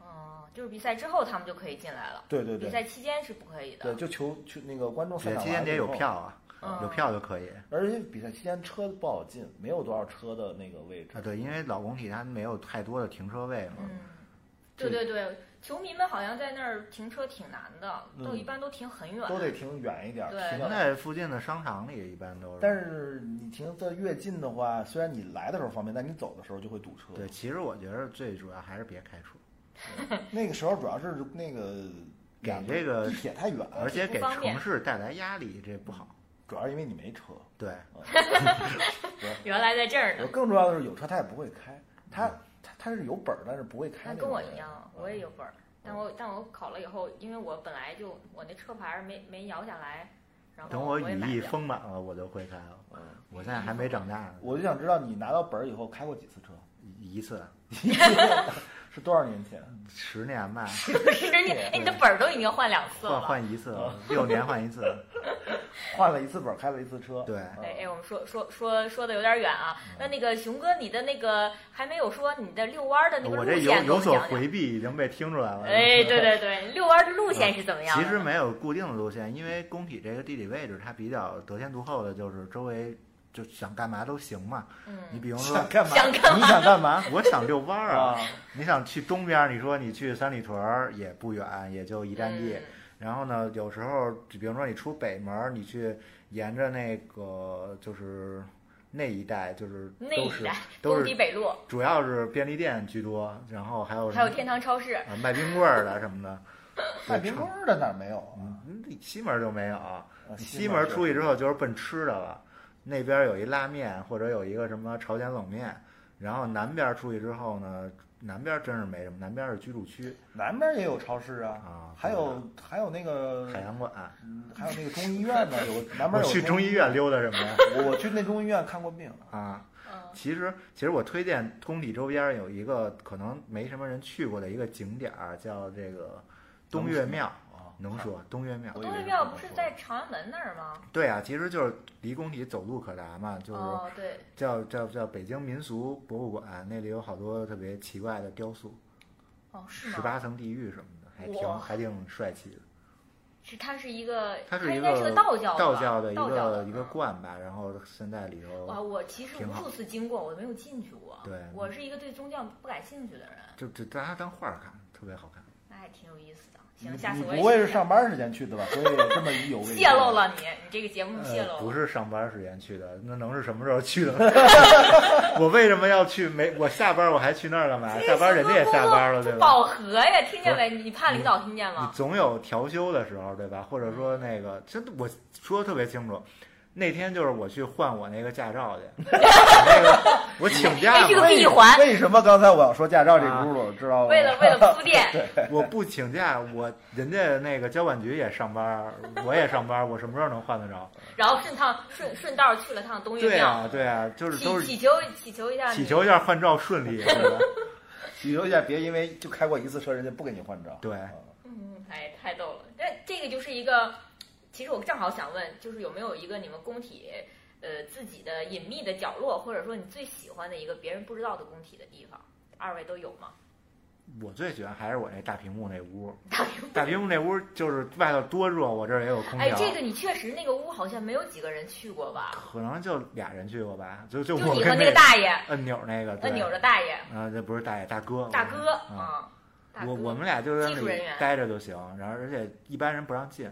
哦，就是比赛之后他们就可以进来了，对对对比赛期间是不可以的。对，就求求那个观众赛期间得有票啊，嗯有票就可以而且比赛期间车不好进，没有多少车的那个位置啊。。对，因为老工体它没有太多的停车位嘛。嗯，对对对，球迷们好像在那儿停车挺难的，都一般都停很远。都得停远一点儿，停在附近的商场里，一般都是。但是你停的越近的话，虽然你来的时候方便，但你走的时候就会堵车。对，其实我觉得最主要还是别开车，那个时候主要是那个给这个地铁太远，而且给城市带来压力，这不好。主要是因为你没车。对，原来在这儿呢，更重要的是有车他也不会开，他他他是有本儿，但是不会开那那。跟我一样，我也有本儿，但我但我考了以后，因为我本来就我那车牌儿没没摇下来，然后等我羽翼丰满了，我就会开了。嗯。我现在还没长大呢，我就想知道你拿到本儿以后开过几次车？一次 是多少年前？十年吧，十年，哎，你的本儿都已经换两次了换？换一次，六年换一次。换了一次本儿，开了一次车。对嗯哎哎，我们说说说说的有点远啊。那那个熊哥，你的那个还没有说你的遛弯儿的那个路我这有有所。回避，已经被听出来了。哎，对对对，遛弯儿的路线是怎么样？其实没有固定的路线，因为工体这个地理位置它比较得天独厚的，就是周围就想干嘛都行嘛。你嗯，比如说想，干嘛？想干嘛你想干嘛？我想遛弯儿啊，啊，你想去东边儿，你说你去三里屯儿也不远，也就一站地。嗯然后呢，有时候比如说你出北门儿，你去沿着那个就是那一带，就是都是那一带都是北路，主要是便利店居多，然后还有还有天堂超市。啊卖冰棍儿的什么的。卖冰棍儿的哪儿没有啊？嗯，西门儿就没有。啊西门儿出去之后就是奔吃的了，那边儿有一拉面或者有一个什么朝鲜冷面，然后南边儿出去之后呢，南边儿真是没什么，南边儿是居住区南边也有超市啊，啊，还有还有那个海洋馆。嗯还有那个中医院呢，有南边我有去中医院溜达什么呀？我我去那中医院看过病，啊，嗯，其实其实我推荐工体周边儿有一个可能没什么人去过的一个景点儿，叫这个东岳庙。啊，能说东岳庙？东岳庙不是在朝阳门那儿吗？对啊，其实就是离宫体走路可达嘛，就是哦，对，叫叫叫北京民俗博物馆，那里有好多特别奇怪的雕塑，哦，是吗？十八层地狱什么的，还挺还挺帅气的。是它是一个，它是一应该是个个道教吧道教的一个一个观吧，然后现在里头啊我其实无数次经过，我没有进去过。对我是一个对宗教不感兴趣的人，就就大家当画儿看，特别好看。那还挺有意思的。行，下次你我不会是上班时间去的吧？所以这么一有味 泄露了你，你这个节目泄露呃，了。不是上班时间去的，那能是什么时候去的？我为什么要去？没，我下班我还去那儿干嘛？下班人家也下班了，对吧？饱和呀，听见没？你怕领导听见吗你吗？总有调休的时候，对吧？或者说那个，真的我说的特别清楚，那天就是我去换我那个驾照去，那个我请假哎，这个嘛，闭环，为什么刚才我要说驾照这轱辘，知道吗？为了为了铺垫，我不请假，我人家那个交管局也上班，我也上班，我什么时候能换得着？然后顺趟顺顺道去了趟东岳庙，对啊，对啊，就是都是祈祈求祈求一下，祈求一下换照顺利，祈求一下，别因为就开过一次车，人家不给你换照。对。啊嗯，哎，太逗了。那这个就是一个，其实我正好想问，就是有没有一个你们工体呃自己的隐秘的角落，或者说你最喜欢的一个别人不知道的工体的地方？二位都有吗？我最喜欢还是我那大屏幕那屋，大屏幕。大屏幕那屋就是外头多热，我这儿也有空调。哎，调。这个你确实那个屋好像没有几个人去过吧？可能就俩人去过吧，就就就你和我跟那个大爷，按钮那个，对。按钮的大爷，啊，这不是大爷，大哥，大哥啊，我我们俩就在那里待着就行，然后而且一般人不让进，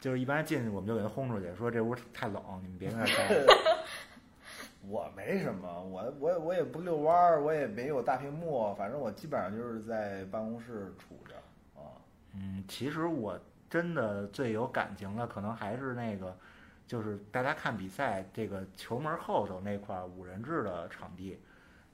就是一般进去我们就给他轰出去，说这屋太冷，你们别在那儿待。我没什么，我我我也不遛弯儿，我也没有大屏幕，反正我基本上就是在办公室杵着啊。嗯，其实我真的最有感情的，可能还是那个，就是大家看比赛这个球门后头那块儿五人制的场地，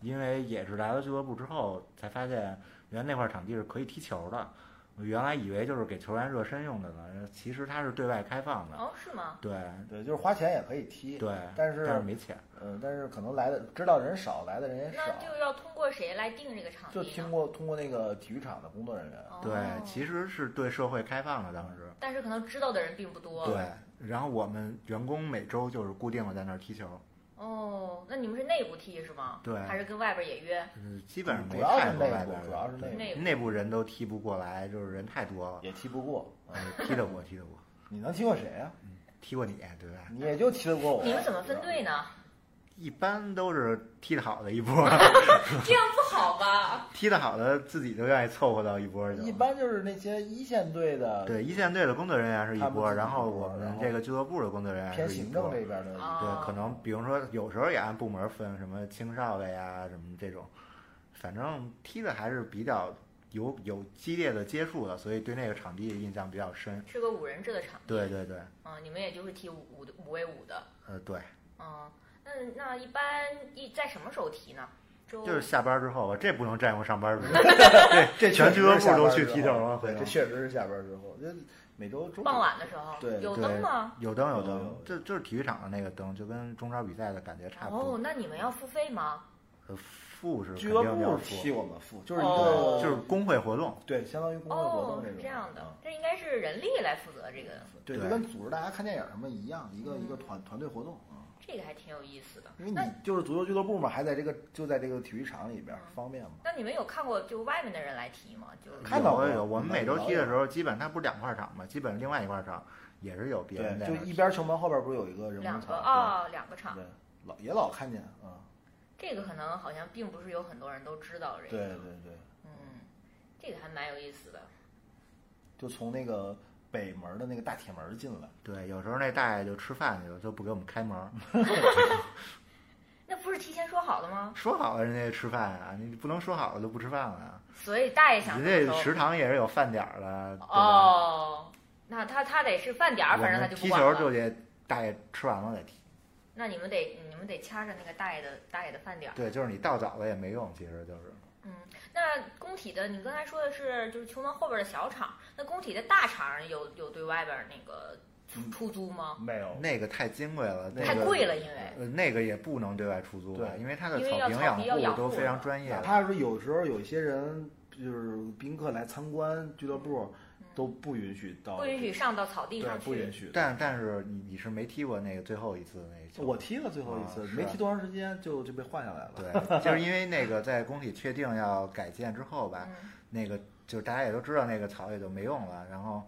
因为也是来了俱乐部之后才发现，原来那块场地是可以踢球的。我原来以为就是给球员热身用的呢，其实它是对外开放的。哦，是吗？对对，就是花钱也可以踢，对，但是但是没钱。嗯，但是可能来的知道人少，来的人也少那，就要通过谁来定这个场地就呢？通过通过那个体育场的工作人员。哦对，其实是对社会开放的，当时。但是可能知道的人并不多。对，然后我们员工每周就是固定的在那儿踢球，哦，那你们是内部踢是吗？对还是跟外边也约？嗯，基本上主没太要是内部多外边，主要是内部，内部内部人都踢不过来，就是人太多了。也踢不过。呃，踢得过，踢得过，你能踢过谁啊？踢过你，对吧？你也就踢得过我。你们怎么分队呢？一般都是踢得好的一波，这样不好吧？踢得好的自己都愿意凑合到一波去。一般就是那些一线队的，对一线队的工作人员是一波，然后我们这个俱乐部的工作人员是一偏行政。这边的。啊对，可能比如说有时候也按部门分，什么青少的呀，什么这种，反正踢的还是比较有有激烈的接触的，所以对那个场地印象比较深。是个五人制的场地。对对对，嗯，你们也就是踢五五五 v 五的。呃对，嗯，那那一般一在什么时候提呢？周就是下班之后吧，这不能占用上班时间。对这全俱乐部都去踢踢球了对，回这确实是下班之后，这每周中傍晚的时候，对有灯吗？有灯有有灯有，这就是体育场的那个灯，就跟中超比赛的感觉差不多。哦，那你们要付费吗？呃，付是肯俱乐部替付，我们付，就是一哦个就是工会活动。对，相当于工会活哦动，这种。是这样的啊，这应该是人力来负责这个，对，就跟组织大家看电影什么一样，一个嗯一个团团队活动啊。这个还挺有意思的。因为你那就是足球俱乐部嘛，还在这个就在这个体育场里边嗯，方便嘛。那你们有看过就外面的人来踢吗？就看到过有有，我们每周踢的时候，基本它不是两块场嘛，基本另外一块场也是有别人在。就一边球门后边不是有一个人两个？哦，两个场对，，对老也老看见啊。这个可能好像并不是有很多人都知道这个。对对对，嗯，这个还蛮有意思的。就从那个北门的那个大铁门进来。对，有时候那大爷就吃饭去了，就不给我们开门。那不是提前说好的吗？说好了人家吃饭啊，你不能说好了就不吃饭了呀。所以大爷想人家食堂也是有饭点儿的。哦，那他他得是饭点儿，反正他就踢。球就得大爷吃完了再踢。那你们得你们得掐着那个大爷的大爷的饭点儿。对，就是你到早了也没用，其实就是。那工体的，你刚才说的是就是球门后边的小场，那工体的大场有有对外边那个出租吗？没有，那个太金贵了，那个太贵了，因为呃，那个也不能对外出租，对因为它的草坪养都非常专业的。怕是有时候有一些人就是宾客来参观俱乐部，都不允许到，不允许上到草地上，去。不允许。但但是你你是没踢过那个最后一次那球，我踢了最后一次，啊没踢多长时间就就被换下来了。对，就是因为那个在工体确定要改建之后吧，嗯，那个就是大家也都知道那个草也就没用了，然后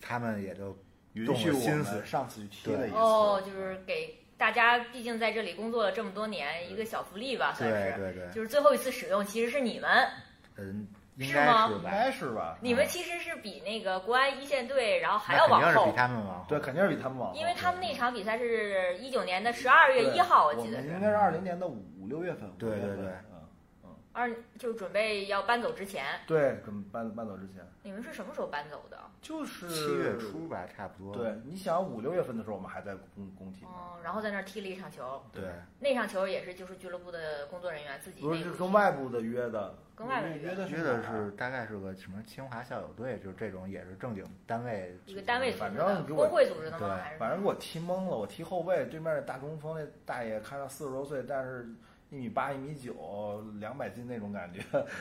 他们也就允动许我们了心思上次去踢了一次。哦，就是给大家，毕竟在这里工作了这么多年，一个小福利吧，算是。对对对，就是最后一次使用，其实是你们。嗯，应该是吗应是吧？该是吧？你们其实是比那个国安一线队，然后还要那肯定是往后比，他们往后。对，肯定是比他们往后。因为他们那场比赛是一九年的十二月一号，我记得应该是二零年的五五六月份。对对对嗯，二，就是准备要搬走之前。对，准搬搬走之前你们是什么时候搬走的？就是七月初吧，差不多。对，你想五六月份的时候，我们还在工工体呢。嗯，然后在那儿踢了一场球，对，那场球也是就是俱乐部的工作人员自己不是是跟外部的约的，跟外部约约的约的是大概是个什么清华校友队，就是这种也是正经单位一个单位组织反的正给我工会组织的吗？对还是反正给我踢懵了。我踢后卫，对面的大中锋那大爷看到四十多岁，但是一米八、一米九、两百斤那种感觉，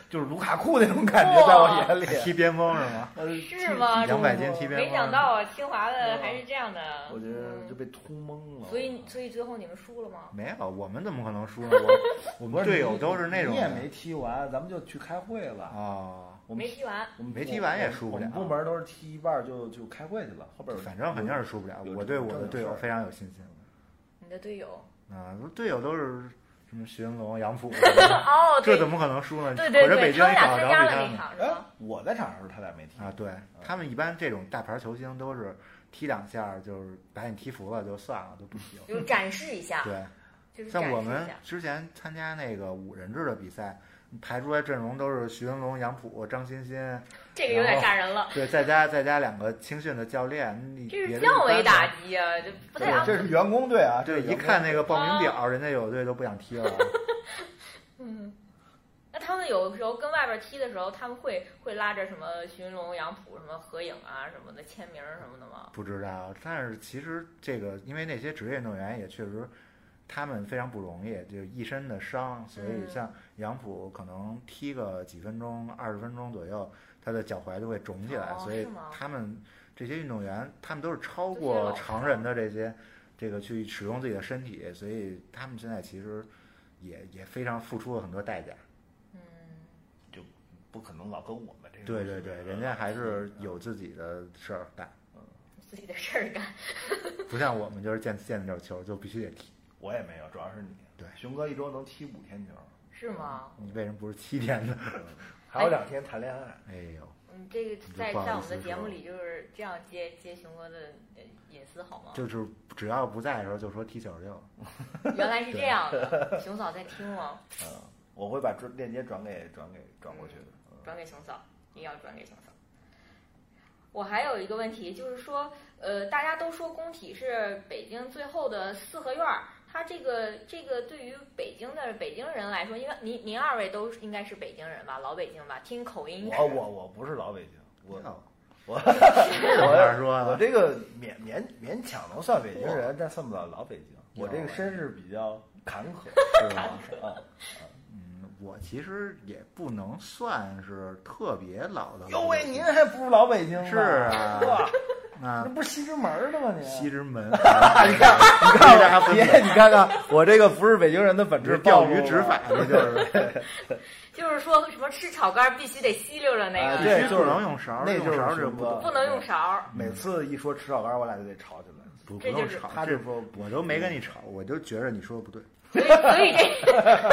就是卢卡库那种感觉，在我眼里。踢边锋是吗？呃是吗？两百斤踢边锋，没想到啊，清华的还是这样的。我觉得嗯就被突懵了。所以所以最后你们输了吗？没有，我们怎么可能输呢？我我们队友都是那种你也没踢完，咱们就去开会了。啊，我们没踢完，我们没踢完也输不了我们部门都是踢一半就就开会去了，后边反正肯定是输不了。我对我的队友非常有信心你的队友啊，队友都是什么徐云龙、杨浦，哦，对这怎么可能输呢？对对对，北京他们俩场参加了那着比他们哎场是吧？，我在场上的时候他俩没踢啊，对他们一般这种大牌球星都是踢两下就是把你踢服了就算了，就不踢了。就展示一下，对，就是像我们。之前参加那个五人制的比赛，排出来阵容都是徐云龙、杨浦、张欣欣，这个有点吓人了，对，再加再加两个青训的教练，你这是降维打击啊，这不太这是员工队啊，这一看那个报名啊表，人家有的队都不想踢了。嗯。那他们有时候跟外边踢的时候，他们会会拉着什么徐云龙、杨浦什么合影啊什么的，签名什么的吗？不知道，但是其实这个，因为那些职业运动员也确实，他们非常不容易，就一身的伤，所以嗯像杨浦可能踢个几分钟、二十分钟左右，他的脚踝就会肿起来，哦所以他们这些运动员，他们都是超过常人的这些这个去使用自己的身体，所以他们现在其实也也非常付出了很多代价。嗯，就不可能老跟我们这个。对对对，人家还是有自己的事儿干，嗯 自己的事儿干。不像我们就是见见着球就必须得踢。我也没有，主要是你。对熊哥一周能踢五天球，是吗？你为什么不是七天呢？还有两天谈恋爱。哎呦，嗯，这个在在我们的节目里就是这样接接熊哥的呃隐私好吗？就是只要不在的时候就说踢球去了。原来是这样的，熊嫂在听吗？嗯，我会把转链接转给转给转过去的。嗯转给熊嫂，一定要转给熊嫂。我还有一个问题，就是说，呃，大家都说工体是北京最后的四合院儿，它这个这个对于北京的北京人来说，因为您您二位都应该是北京人吧，老北京吧，听口音是。我我我不是老北京，我 我我这话说我，这个勉勉勉强能算北京人，但算不了老北京。我这个身世比较坎坷，是吗？啊。嗯，我其实也不能算是特别老的。哟喂，您还不如老北京呢？是啊哇那那不是西直门的吗？你西直门，你看，你看大家分别，你看看我这个不是北京人的本质，钓鱼执法，这就是 就是说什么吃炒肝必须得吸溜着那个，必须不能用勺，那就是用勺就不不能用勺儿。每次一说吃炒肝，我俩就得吵起来。不不这就是用吵，他就说我都没跟你吵，我就觉着你说的不对。所以所以这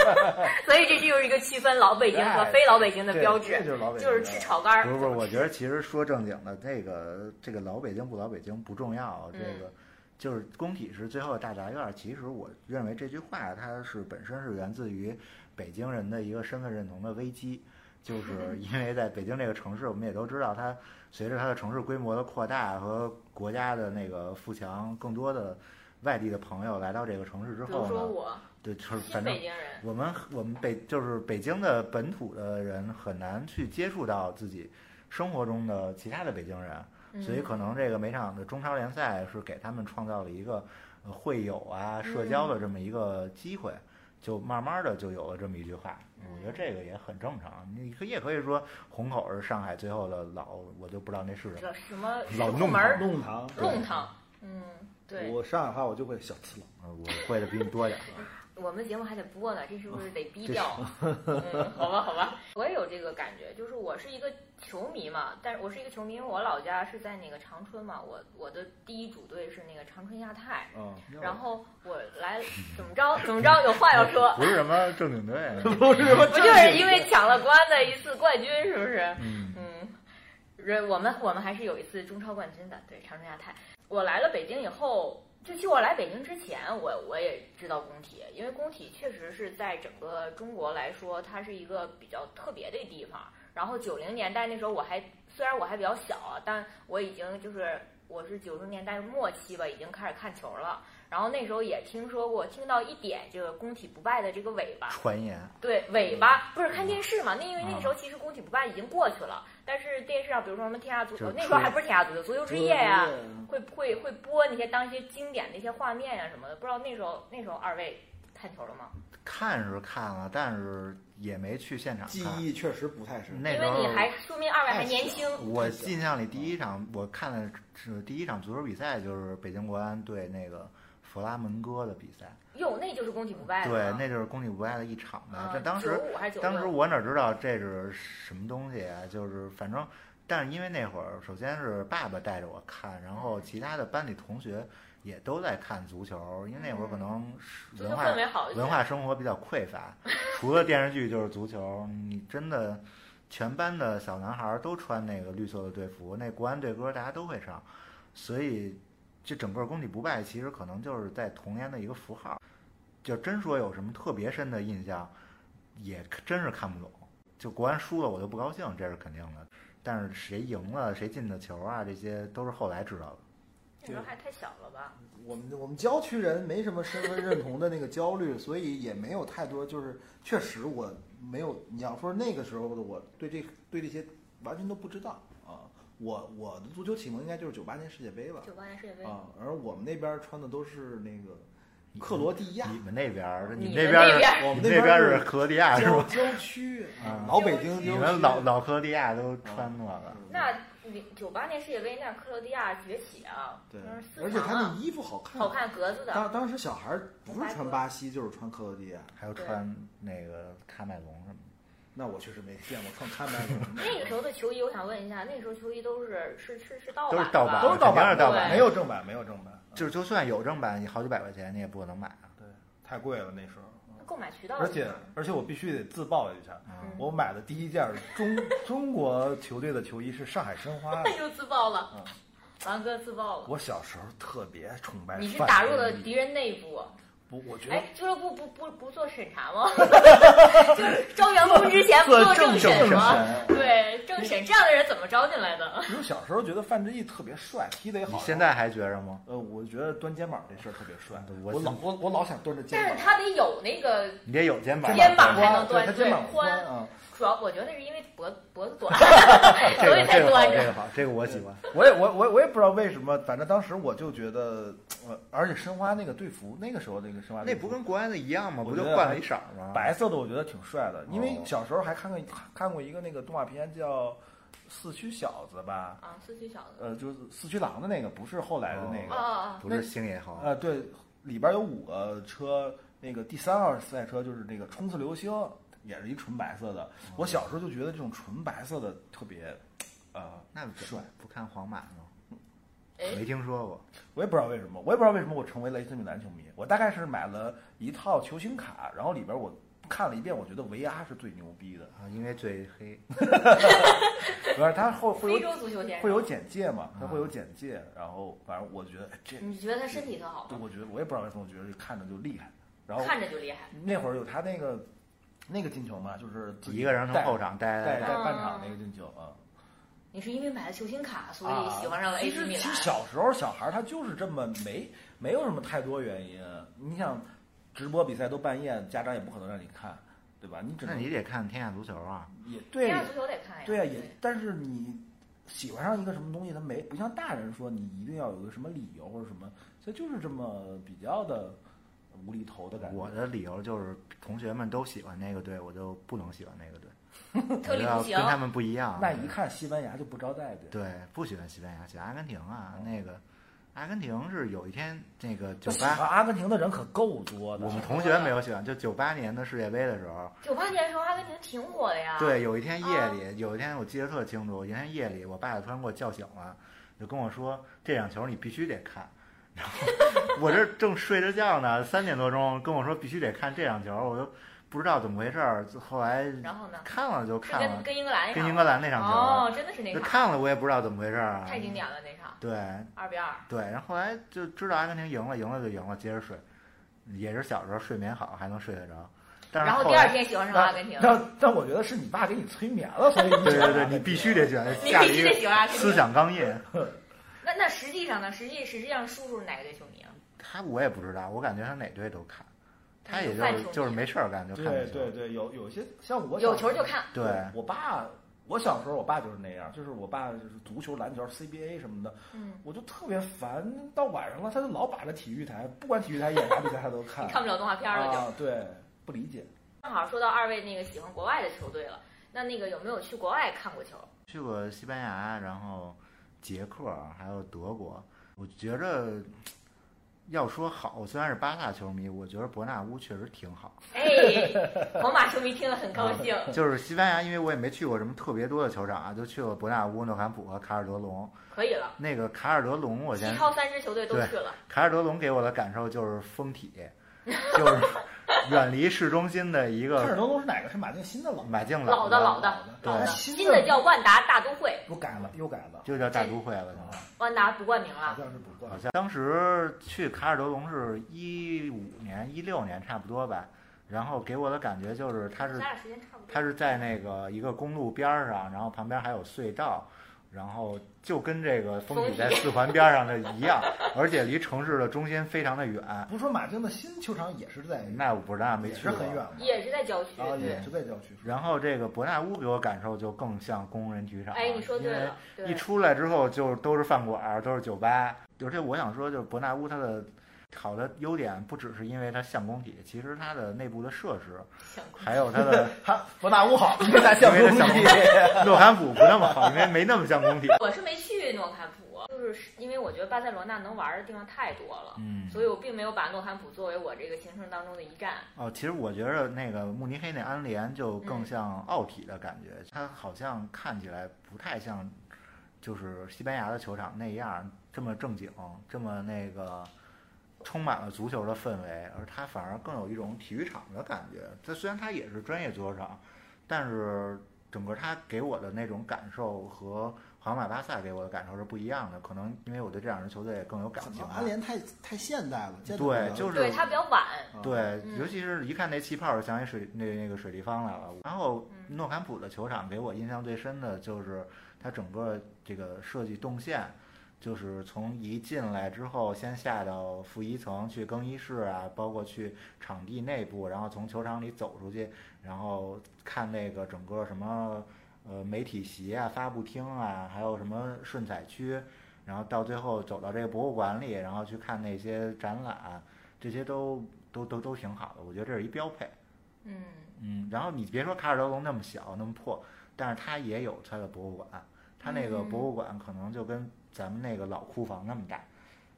所以这就是一个区分老北京和非老北京的标志这，就是老北京，就是吃炒肝儿。不是不是，我觉得其实说正经的，这个这个老北京不老北京不重要，这个就是工体是最后的大杂院儿。其实我认为这句话它是本身是源自于北京人的一个身份认同的危机，就是因为在北京这个城市，我们也都知道，它随着它的城市规模的扩大和国家的那个富强，更多的外地的朋友来到这个城市之比如后呢，说我对，就是反正我们我们北就是北京的本土的人很难去接触到自己生活中的其他的北京人，嗯所以可能这个每场的中超联赛是给他们创造了一个呃会友啊、社交的这么一个机会，就慢慢的就有了这么一句话。我觉得这个也很正常，你可也可以说虹口是上海最后的老，我就不知道那是什么。叫什么老弄石库门、弄堂，弄堂，嗯，对，我上海话我就会小次郎。呃我会的比你多点儿。我们节目还得播呢，这是不是得逼掉？嗯，好吧，好吧，我也有这个感觉，就是我是一个球迷嘛，但是我是一个球迷，因为我老家是在那个长春嘛，我我的第一主队是那个长春亚泰，嗯，然后我来怎么着怎么着，有话要说，不 是什么正经队，不是什么不就是因为抢了国安的一次冠军，是不是？嗯，嗯，人我们我们还是有一次中超冠军的，对长春亚泰。我来了北京以后，就其实我来北京之前，我我也知道工体，因为工体确实是在整个中国来说，它是一个比较特别的地方。然后九零年代那时候我还虽然我还比较小，但我已经就是我是九十年代末期吧，已经开始看球了。然后那时候也听说过，听到一点这个工体不败的这个尾巴，传言对尾巴不是看电视嘛？那因为那个时候其实工体不败已经过去了，但是电视上比如说什么天下足球，那时候还不是天下足球，足球之夜呀、对会会会播那些当一些经典的一些画面呀、什么的。不知道那时候那时候二位看球了吗？看是看了，但是也没去现场记看。忆确实不太深。因那时候为你还说明二位还年轻。我印象里第一场我看的是第一场足球比赛，就是北京国安对那个弗拉门戈的比赛。哟，那就是攻体不败了对，那就是攻体不败的一场呗。啊这当时95还是96当时我哪知道这是什么东西啊？就是反正，但是因为那会儿首先是爸爸带着我看，然后其他的班里同学也都在看足球，因为那会儿可能是文化文化生活比较匮乏，除了电视剧就是足球，你真的。全班的小男孩儿都穿那个绿色的队服，那国安队歌大家都会唱，所以这整个功底不败其实可能就是在童年的一个符号。就真说有什么特别深的印象，也真是看不懂。就国安输了我就不高兴，这是肯定的。但是谁赢了，谁进的球啊，这些都是后来知道的。那时候还太小了吧？我们我们郊区人没什么身份认同的那个焦虑，所以也没有太多，就是确实我没有。你要说那个时候的我对这对这些完全都不知道啊。我我的足球启蒙应该就是九八年世界杯吧九八年世界杯，啊，而我们那边穿的都是那个克罗地亚你们那边儿，你们那边儿我们你那边儿们那边是克罗地亚是郊吧？郊区啊老北京你们老老克罗地亚都穿那个，那九八年世界杯那克罗地亚崛起啊，对而且他那强啊，衣服好看，好看格子的。当当时小孩儿不是穿巴西就是穿克罗地亚，还有穿那个喀麦隆什么的。那我确实没见过穿喀麦隆的。那个时候的球衣，我想问一下，那个时候球衣都是是是是盗都是版都是盗版，肯定是盗版没有正版，没有正版，就是就算有正版，你好几百块钱你也不可能买啊。对，太贵了那时候。购买渠道而且而且我必须得自曝一下，嗯我买的第一件中中国球队的球衣是上海申花的。又自曝了嗯，王哥自曝了。我小时候特别崇拜。你是打入了敌人内部，不，我觉得哎，俱乐部不不不做审查吗？就是招员工之前不做政审吗？对，政审这样的人怎么招进来的？因为小时候觉得范志毅特别帅，踢得也好。你现在还觉着吗？呃，我觉得端肩膀这事儿特别帅。我我老我我老想端着肩膀。但是他得有那个，你得有肩膀，肩膀才宽能端对对他肩膀宽啊。主要我觉得那是因为脖脖子短，这所以个这个好，才端着。这个好，这个我喜欢。我也我我我也不知道为什么，反正当时我就觉得，呃，而且申花那个队服，那个时候那个申花队服那不跟国安的一样吗？不就换了一色儿吗？白色的，我觉得挺帅的。因为哦小时候还看过看过一个那个动画片叫《四驱小子》吧，啊，四驱小子。呃，就是四驱狼的那个，不是后来的那啊个。不是星野豪，呃，对，里边有五个车，那个第三号赛车就是那个冲刺流星，也是一纯白色的。我小时候就觉得这种纯白色的特别，呃，那帅。不看皇马呢？哎没听说过。我也不知道为什么，我也不知道为什么我成为了 AC 米兰球迷。我大概是买了一套球星卡，然后里边我看了一遍，我觉得维阿是最牛逼的。啊，因为最黑。不是，他会会非有洲足球先生会有简介嘛？他会有简介，然后反正我觉得哎这，你觉得他身体特好对，吗？我觉得我也不知道为什么，我觉得看着就厉害。然后看着就厉害。那会儿有他那个那个进球嘛，就是一个人从后场带带半场那个进球啊。你是因为买了球星卡，所以啊喜欢上了其 AC 米其实。小时候小孩儿他就是这么没没有什么太多原因。你想直播比赛都半夜，家长也不可能让你看，对吧？你只能那你得看天下足球啊。也对天下足球得看呀。对呀，也但是你喜欢上一个什么东西，他没不像大人说你一定要有个什么理由或者什么，所以就是这么比较的无厘头的感觉。我的理由就是，同学们都喜欢那个队，我就不能喜欢那个队，特立独行我要。跟他们不一样。那一看西班牙就不招待，对。对，不喜欢西班牙，喜欢阿根廷啊。那个阿根廷是有一天那个九喜八，欢阿根廷的人可够多的。我们同学没有喜欢，就九八年的世界杯的时候，九八年的时候，阿根廷挺火的呀。对，有一天夜啊里，有一天我记得特清楚，有一天夜里，我爸突然给我叫醒了，就跟我说这场球你必须得看。然 后我这正睡着觉呢，三点多钟跟我说必须得看这场球，我都不知道怎么回事儿。后来然后呢？看了就看了，跟跟英格兰那场跟英格兰那场球，哦，真的是那场，就看了我也不知道怎么回事儿啊。太经典了那场，对二比二。对，然后后来就知道阿根廷赢了，赢了就赢了，接着睡。也是小时候睡眠好，还能睡得着。但是然后第二天喜欢上阿根廷，但但我觉得是你爸给你催眠了，所以你对对对，你必须得选，你下了一必须得喜欢 阿个根廷思想钢印。那那实际上呢？实际实际上，叔叔是哪个队球迷啊？他我也不知道，我感觉他哪队都看，他也就是就是没事儿干就看球对对，有有些像我有球就看。对我爸，我小时候我爸就是那样，就是我爸就是足球、篮球、CBA 什么的，嗯，我就特别烦。到晚上了，他就老把着体育台，不管体育台演啥比赛他都看。你看不了动画片了就。啊，对，不理解。正好说到二位那个喜欢国外的球队了，那那个有没有去国外看过球？去过西班牙，然后捷克，还有德国。我觉着要说好，虽然是巴萨球迷，我觉得伯纳乌确实挺好。哎，皇马球迷听了很高兴。就是西班牙，因为我也没去过什么特别多的球场啊，就去过伯纳乌、诺坎普和卡尔德隆。可以了，那个卡尔德隆，我先西超三支球队都去了。卡尔德隆给我的感受就是封体，就是 远离市中心的一个卡尔德隆是哪个？是马竞新的老买进老的老的对老的，新新的叫万达大都会，又改了，又改了，就叫大都会了。啊万达不冠名了好。像是不冠好。像当时去卡尔德隆是一五年、一六年差不多吧，然后给我的感觉就是它是咱俩时间差不多。它是在那个一个公路边儿上，然后旁边还有隧道，然后就跟这个风体在四环边儿上的一样，而且离城市的中心非常的远。不是说马竞的新球场也是在那我不知道，没也去过。是很远吗？也是在郊区，啊，对也。是在郊区。然后这个伯纳乌给我感受就更像工人体育场了，哎，你说因为对了，一。出来之后就都是饭馆儿，都是酒吧。而且我想说，就是伯纳乌它的好的优点不只是因为它像工体，其实它的内部的设施，还有它的它伯纳乌好，因为它像工体。诺坎普不那么好，因为没那么像工体。我是没去诺坎普，就是因为我觉得巴塞罗那能玩的地方太多了，嗯，所以我并没有把诺坎普作为我这个行程当中的一站。哦，其实我觉得那个慕尼黑那安联就更嗯像奥体的感觉，它好像看起来不太像，就是西班牙的球场那样这么正经，这么那个充满了足球的氛围，而它反而更有一种体育场的感觉。它虽然它也是专业足球场，但是整个它给我的那种感受和皇马、巴萨给我的感受是不一样的。可能因为我对这两支球队也更有感情吧。怎么安联太太现代了？对，就是对，它比较晚。啊对，嗯尤其是一看那气泡，就想起水那那个水立方来了。然后嗯诺坎普的球场给我印象最深的就是它整个这个设计动线，就是从一进来之后，先下到负一层去更衣室啊，包括去场地内部，然后从球场里走出去，然后看那个整个什么呃媒体席啊、发布厅啊，还有什么顺彩区，然后到最后走到这个博物馆里，然后去看那些展览，这些都都都都挺好的，我觉得这是一标配。嗯，嗯，然后你别说卡尔德隆那么小那么破，但是它也有它的博物馆，它那个嗯博物馆可能就跟咱们那个老库房那么大，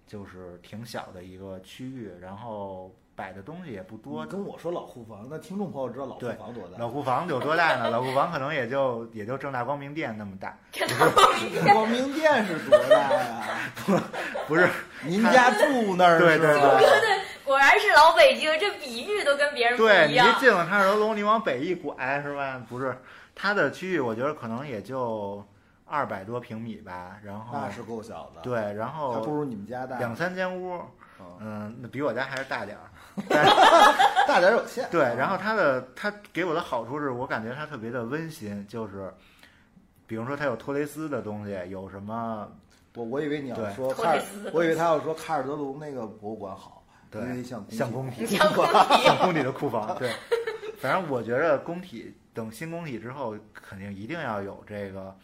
就是挺小的一个区域，然后摆的东西也不多你。跟我说老库房，那听众朋友知道老库房多大？老库房有多大呢？老库房可能也就也就正大光明殿那么大 光明殿是多大呀？不是？您家住那儿对对对吧？果然是老北京，这比喻都跟别人不对你一一样。进了卡尔楼龙，你往北一拐是吧？不是，它的区域我觉得可能也就二百多平米吧，然后那是够小的。，对，然后还不后如你们家大。两三间屋，嗯。嗯，那比我家还是大点儿。大点儿有限。对，然后它的它给我的好处是我感觉它特别的温馨，就是比如说它有托雷斯的东西，有什么我我以为你要对。说卡尔托雷斯，我以为他要说卡尔德隆那个博物馆好，对。因为像像工体像工体 像工体的库房，对，反正我觉得工体等新工体之后，肯定一定要有这个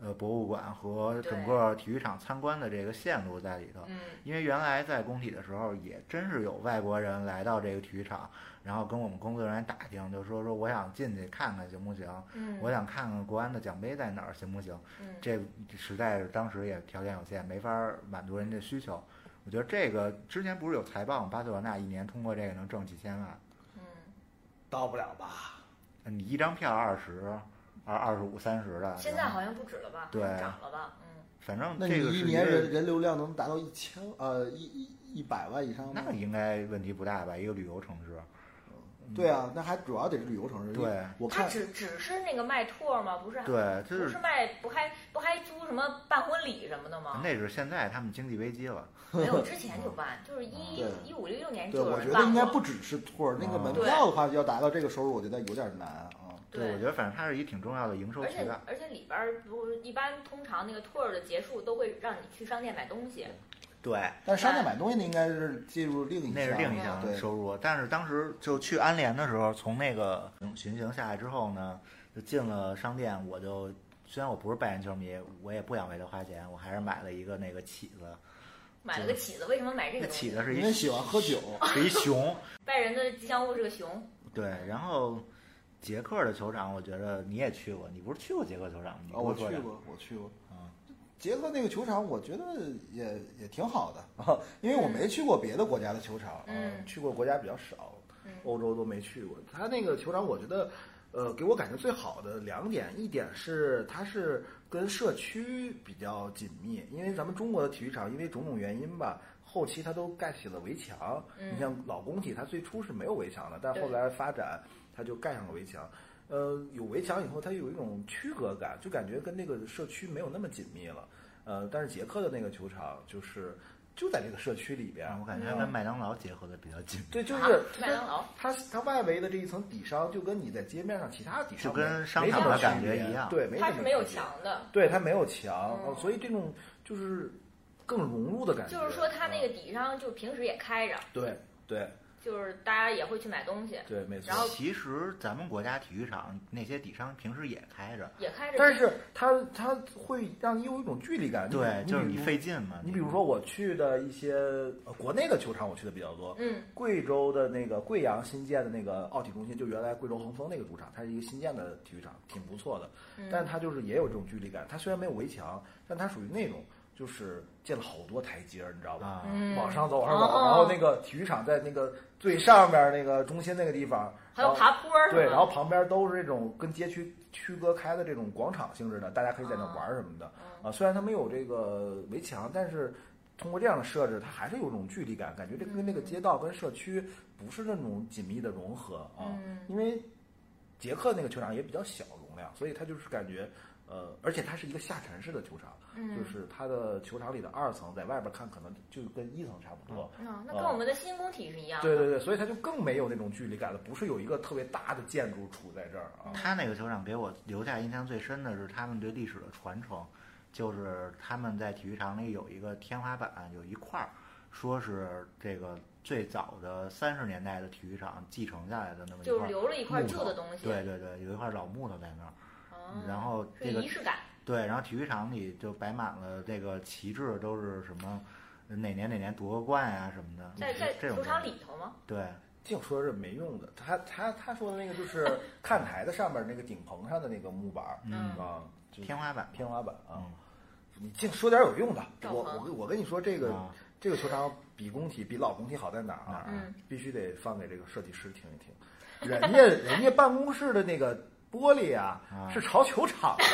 呃博物馆和整个体育场参观的这个线路在里头。嗯因为原来在工体的时候，也真是有外国人来到这个体育场，然后跟我们工作人员打听，就说说我想进去看看行不行？嗯，我想看看国安的奖杯在哪儿，行不行？嗯这实在是当时也条件有限，没法满足人家需求。我觉得这个之前不是有财报吗？巴塞罗那一年通过这个能挣几千万，嗯到不了吧？你一张票二十，二二十五、三十的，现在好像不止了吧？对涨了吧？嗯，反正那你这个一年人人流量能达到一千呃一一一百万以上吗？那应该问题不大吧？一个旅游城市，对啊，那还主要得是旅游城市。对，他我看只只是那个卖托吗？不是，对，就是不是卖不还不还租什么办婚礼什么的吗？那是现在他们经济危机了。没有，之前就办，就是一对一五一六年，就有我觉得应该不只是托儿，那个啊门票的话要达到这个收入，我觉得有点难啊。对我觉得反正它是一挺重要的营收而且渠道。而且里边儿不一般，通常那个 tour 的结束都会让你去商店买东西。对，但是商店买东西那应该是进入另一那是另一项收入。但是当时就去安联的时候，从那个巡行下来之后呢，就进了商店，我就虽然我不是拜仁球迷，我也不想为他花钱，我还是买了一个那个起子。买了个起子，为什么买这个？那起子是因为喜欢喝酒，是一熊，拜仁的吉祥物是个熊，对。然后捷克的球场，我觉得你也去过，你不是去过捷克球场吗？我去过，我去过。啊，捷克那个球场，我觉得也也挺好的啊，因为我没去过别的国家的球场，嗯去过国家比较少，嗯欧洲都没去过。他那个球场，我觉得，呃，给我感觉最好的两点，一点是它是跟社区比较紧密，因为咱们中国的体育场因为种种原因吧，后期它都盖起了围墙。嗯你像老工体，它最初是没有围墙的，但后来发展，它就盖上了围墙。呃，有围墙以后，它有一种区隔感，就感觉跟那个社区没有那么紧密了。呃，但是捷克的那个球场就是就在这个社区里边，我感觉它跟麦当劳结合的比较紧，对，就啊是麦当劳它它外围的这一层底商，就跟你在街面上其他底商就跟没商场的没什么感觉一样对，没它是没有墙的，对，它没有墙，所以这种就是更融入的感觉。就是说它那嗯个底商就平时也开着，对对就是大家也会去买东西，对，没错然。后其实咱们国家体育场那些底商平时也开着，也开着。但是它它会让你有一种距离感，对，就是你费劲嘛。你比如说我去的一些呃国内的球场，我去的比较多。嗯贵州的那个贵阳新建的那个奥体中心，就原来贵州恒丰那个主场，它是一个新建的体育场，挺不错的。嗯，但它就是也有这种距离感，它虽然没有围墙，但它属于那种就是建了好多台阶儿，你知道吧？往上走，往上走，哦然后那个体育场在那个最上面那个中心那个地方，还有爬坡儿，对，然后旁边都是这种跟街区区隔开的这种广场性质的，大家可以在那哦玩儿什么的。嗯啊，虽然它没有这个围墙，但是通过这样的设置，它还是有种距离感，感觉这跟那个街道跟社区不是那种紧密的融合啊。嗯因为捷克那个球场也比较小容量，所以它就是感觉。呃，而且它是一个下沉式的球场，嗯，就是它的球场里的二层，在外边看可能就跟一层差不多。嗯，那跟我们的新工体是一样的。对对对，所以它就更没有那种距离感了，不是有一个特别大的建筑处在这儿啊。他那个球场给我留下印象最深的是他们对历史的传承，就是他们在体育场里有一个天花板，有一块儿，说是这个最早的三十年代的体育场继承下来的那么一就是留了一块旧的东西。对对对，有一块老木头在那儿，哦，然后这个仪式感。对，然后体育场里就摆满了这个旗帜，都是什么哪年哪年夺过冠呀、什么的，在在这种球场里头吗？对，净说这没用的，他他他说的那个就是 看台的上面那个顶棚上的那个木板儿嗯啊，天花板天花板啊嗯。你净说点有用的，我我跟我跟你说，这个啊这个球场比工体比老工体好在哪儿啊？嗯必须得放给这个设计师听一听，人家人家办公室的那个玻璃啊啊是朝球场的，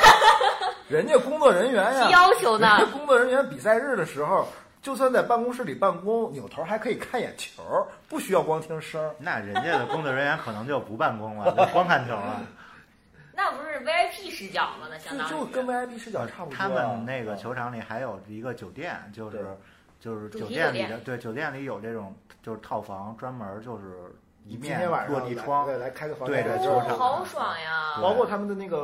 人家工作人员呀提要求呢人家工作人员比赛日的时候，就算在办公室里办公，扭头还可以看眼球，不需要光听声儿。那人家的工作人员可能就不办公了，就光看球了。那不是 VIP 视角吗？那相当于就就跟 VIP 视角差不多啊。他们那个球场里还有一个酒店，就是就是酒店里的对酒店里有这种就是套房，专门就是一面今天晚上落地窗，来来开个房间对着球场好爽呀！包括他们的那个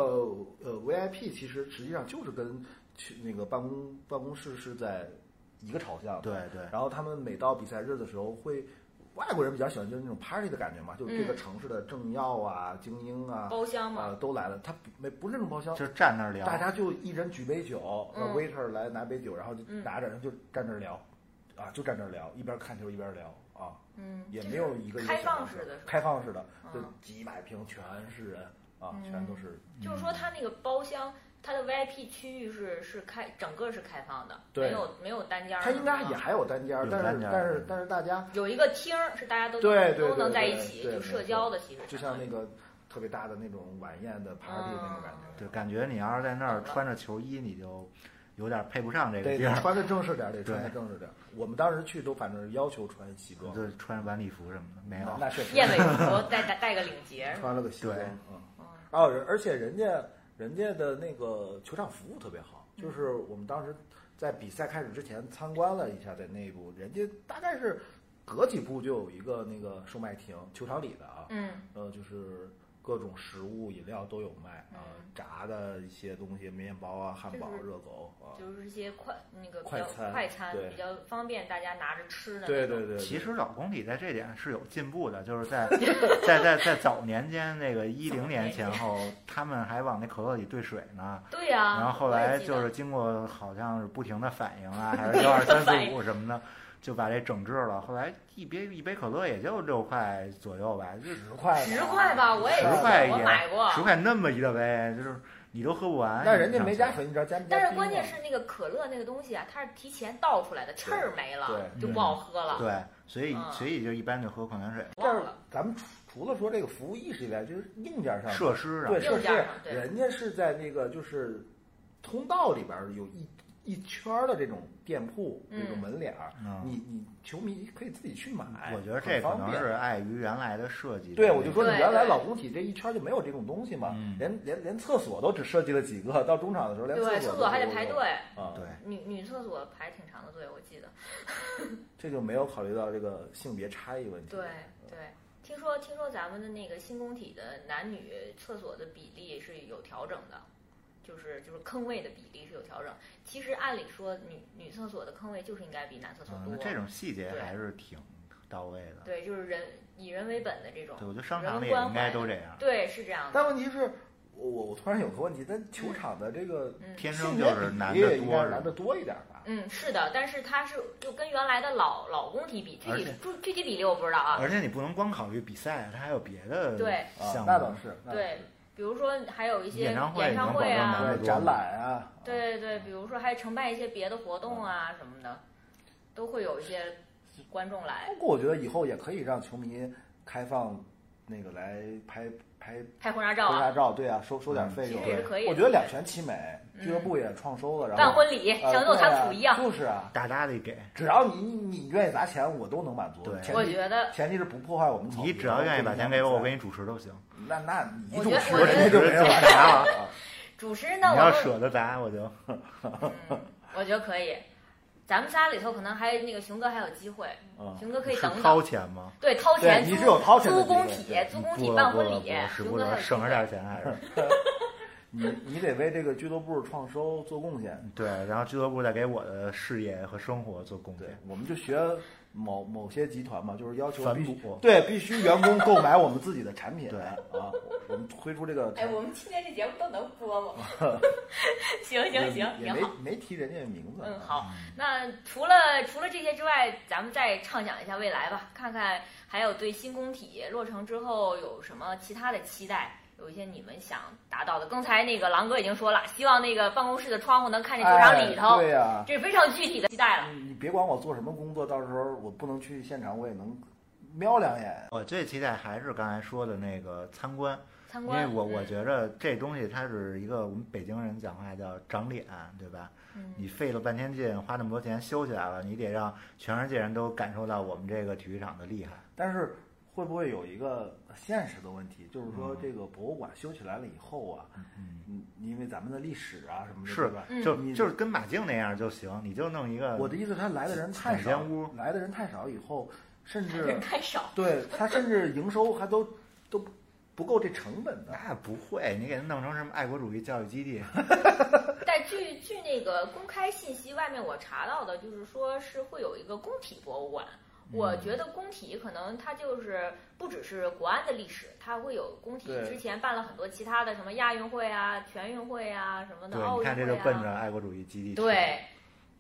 呃 VIP，其实实际上就是跟去那个办公办公室是在一个朝向。对对然后他们每到比赛日的时候会外国人比较喜欢就是那种 party 的感觉嘛，就是这个城市的政要啊、精英啊，包厢嘛，啊都来了，他没不是那种包厢，就站那儿聊，大家就一人举杯酒，嗯呃 waiter 来拿杯酒，然后就嗯拿着，然后就站那儿聊，啊，就站那儿聊，一边看球一边聊啊，嗯，也没有一个开放式的开放式的，就嗯几百平全是人啊，嗯全都是就是说它那个包厢，它的 VIP 区域是是开整个是开放的，对没有没有单间儿它。应该也还有单间儿，但是但是但是大家有一个厅是大家都对对都能在一起就社交的，其实就像那个特别大的那种晚宴的 party 那种感觉。对，感觉你要是在那儿穿着球衣，你就有点配不上这个穿的正式点儿，得穿的正式点儿。我们当时去都反正要求穿西装，就穿晚礼服什么的，没有那。那确实燕尾服 带带带个领结，穿了个西装，嗯哦，而且人家人家的那个球场服务特别好，就是我们当时在比赛开始之前参观了一下，在内部，人家大概是隔几步就有一个那个售卖亭，球场里的啊，嗯呃，就是各种食物、饮料都有卖啊，嗯炸的一些东西，面包啊、汉堡、热狗啊，就是一些快那个快餐快餐对比较方便大家拿着吃的。对对对，其实老工体在这点是有进步的，就是在 在在在早年间那个一零年前后，他们还往那可乐里兑水呢。对呀、然后后来就是经过好像是不停的反应啊，还是幺二三四五什么的，就把这整治了。后来一杯一杯可乐也就六块左右吧，就十块十块吧，我也我块也买过。十块那么一大杯，就是你都喝不完。但人家没加水，你知道加？但是关键是那个可乐那个东西啊，它是提前倒出来的，气儿没了，就不好喝了。对，所以嗯所以就一般就喝矿泉水，但是忘了咱们除除了说这个服务意识以外，就是硬件上设施上对，设施硬件上，人家是在那个就是通道里边儿有一一圈儿的这种店铺，嗯这种门脸儿，嗯你你球迷可以自己去买，我觉得这可能是碍于原来的设计。对，我就说你原来老工体这一圈儿就没有这种东西嘛，嗯连连连厕所都只设计了几个，到中场的时候连对，厕厕所还得排队，啊，对，女女厕所排挺长的队，我记得。这就没有考虑到这个性别差异问题。对对，听说听说咱们的那个新工体的男女厕所的比例是有调整的，就是就是坑位的比例是有调整。其实按理说女女厕所的坑位就是应该比男厕所嗯，多那，这种细节还是挺到位的。对，就是人以人为本的这种对，。我觉得商场也应该都这样。对，是这样的。但问题是，我我我突然有个问题，但球场的这个嗯天生就是男的多男的多一点吧？嗯，是的，但是它是就跟原来的老老工体比，具体而且具具体比例我不知道啊。而且你不能光考虑比赛，它还有别的对啊项，目。那倒是，对，比如说还有一些演唱会啊，对展览啊，对对对，比如说还承办一些别的活动啊什么的，都会有一些观众来不过我觉得以后也可以让球迷开放那个来拍拍拍婚纱照啊，婚纱照，对啊，收收点嗯费用其实。也是可以的。我觉得两全其美，嗯俱乐部也创收了，然后办婚礼呃像诺坎普一样，就是啊，大大的给，只要你你愿意砸钱，我都能满足。对我觉得前提是不破坏我们。你只要愿意把钱给我，我给你你主持都行。那那你主持人家就没人玩啥了。啊 主持人呢，你要舍得砸，我就嗯，我觉得可以。咱们仨里头可能还那个熊哥还有机会，嗯熊哥可以等等掏，钱吗？对，掏钱你是有掏钱的租工体，租工体办婚礼熊哥省着点钱还是。你你得为这个俱乐部创收做贡献。对，然后俱乐部再给我的事业和生活做贡献。，我们就学某某些集团嘛，就是要求反必须对必须员工购买我们自己的产品。对啊，我们推出这个哎，我们今天这节目都能播吗？行行行，也没。没提人家的名字。嗯，好。那除了除了这些之外，咱们再畅想一下未来吧，看看还有对新工体落成之后有什么其他的期待，有一些你们想达到的。刚才那个狼哥已经说了，希望那个办公室的窗户能看见球场里头，哎、对呀、这是非常具体的期待了。你你别管我做什么工作，到时候我不能去现场，我也能瞄两眼。我最期待还是刚才说的那个参观，参观，因为我我嗯觉着这东西它是一个我们北京人讲话叫长脸，对吧？嗯你费了半天劲，花那么多钱修起来了，你得让全世界人都感受到我们这个体育场的厉害。但是会不会有一个现实的问题，就是说嗯。这个博物馆修起来了以后啊，嗯，嗯，因为咱们的历史啊什么的，是对吧？嗯。就你就是跟马竞那样就行，你就弄一个我的意思，他来的人太少屋，来的人太少以后，甚至人太少，对他甚至营收还都都不够这成本的。那不会，你给他弄成什么爱国主义教育基地？但据据那个公开信息，外面我查到的就是说是会有一个工体博物馆，我觉得工体可能它就是不只是国安的历史，它会有工体之前办了很多其他的什么亚运会啊、全运会啊什么的对，奥运你看这就奔着爱国主义基地去。对，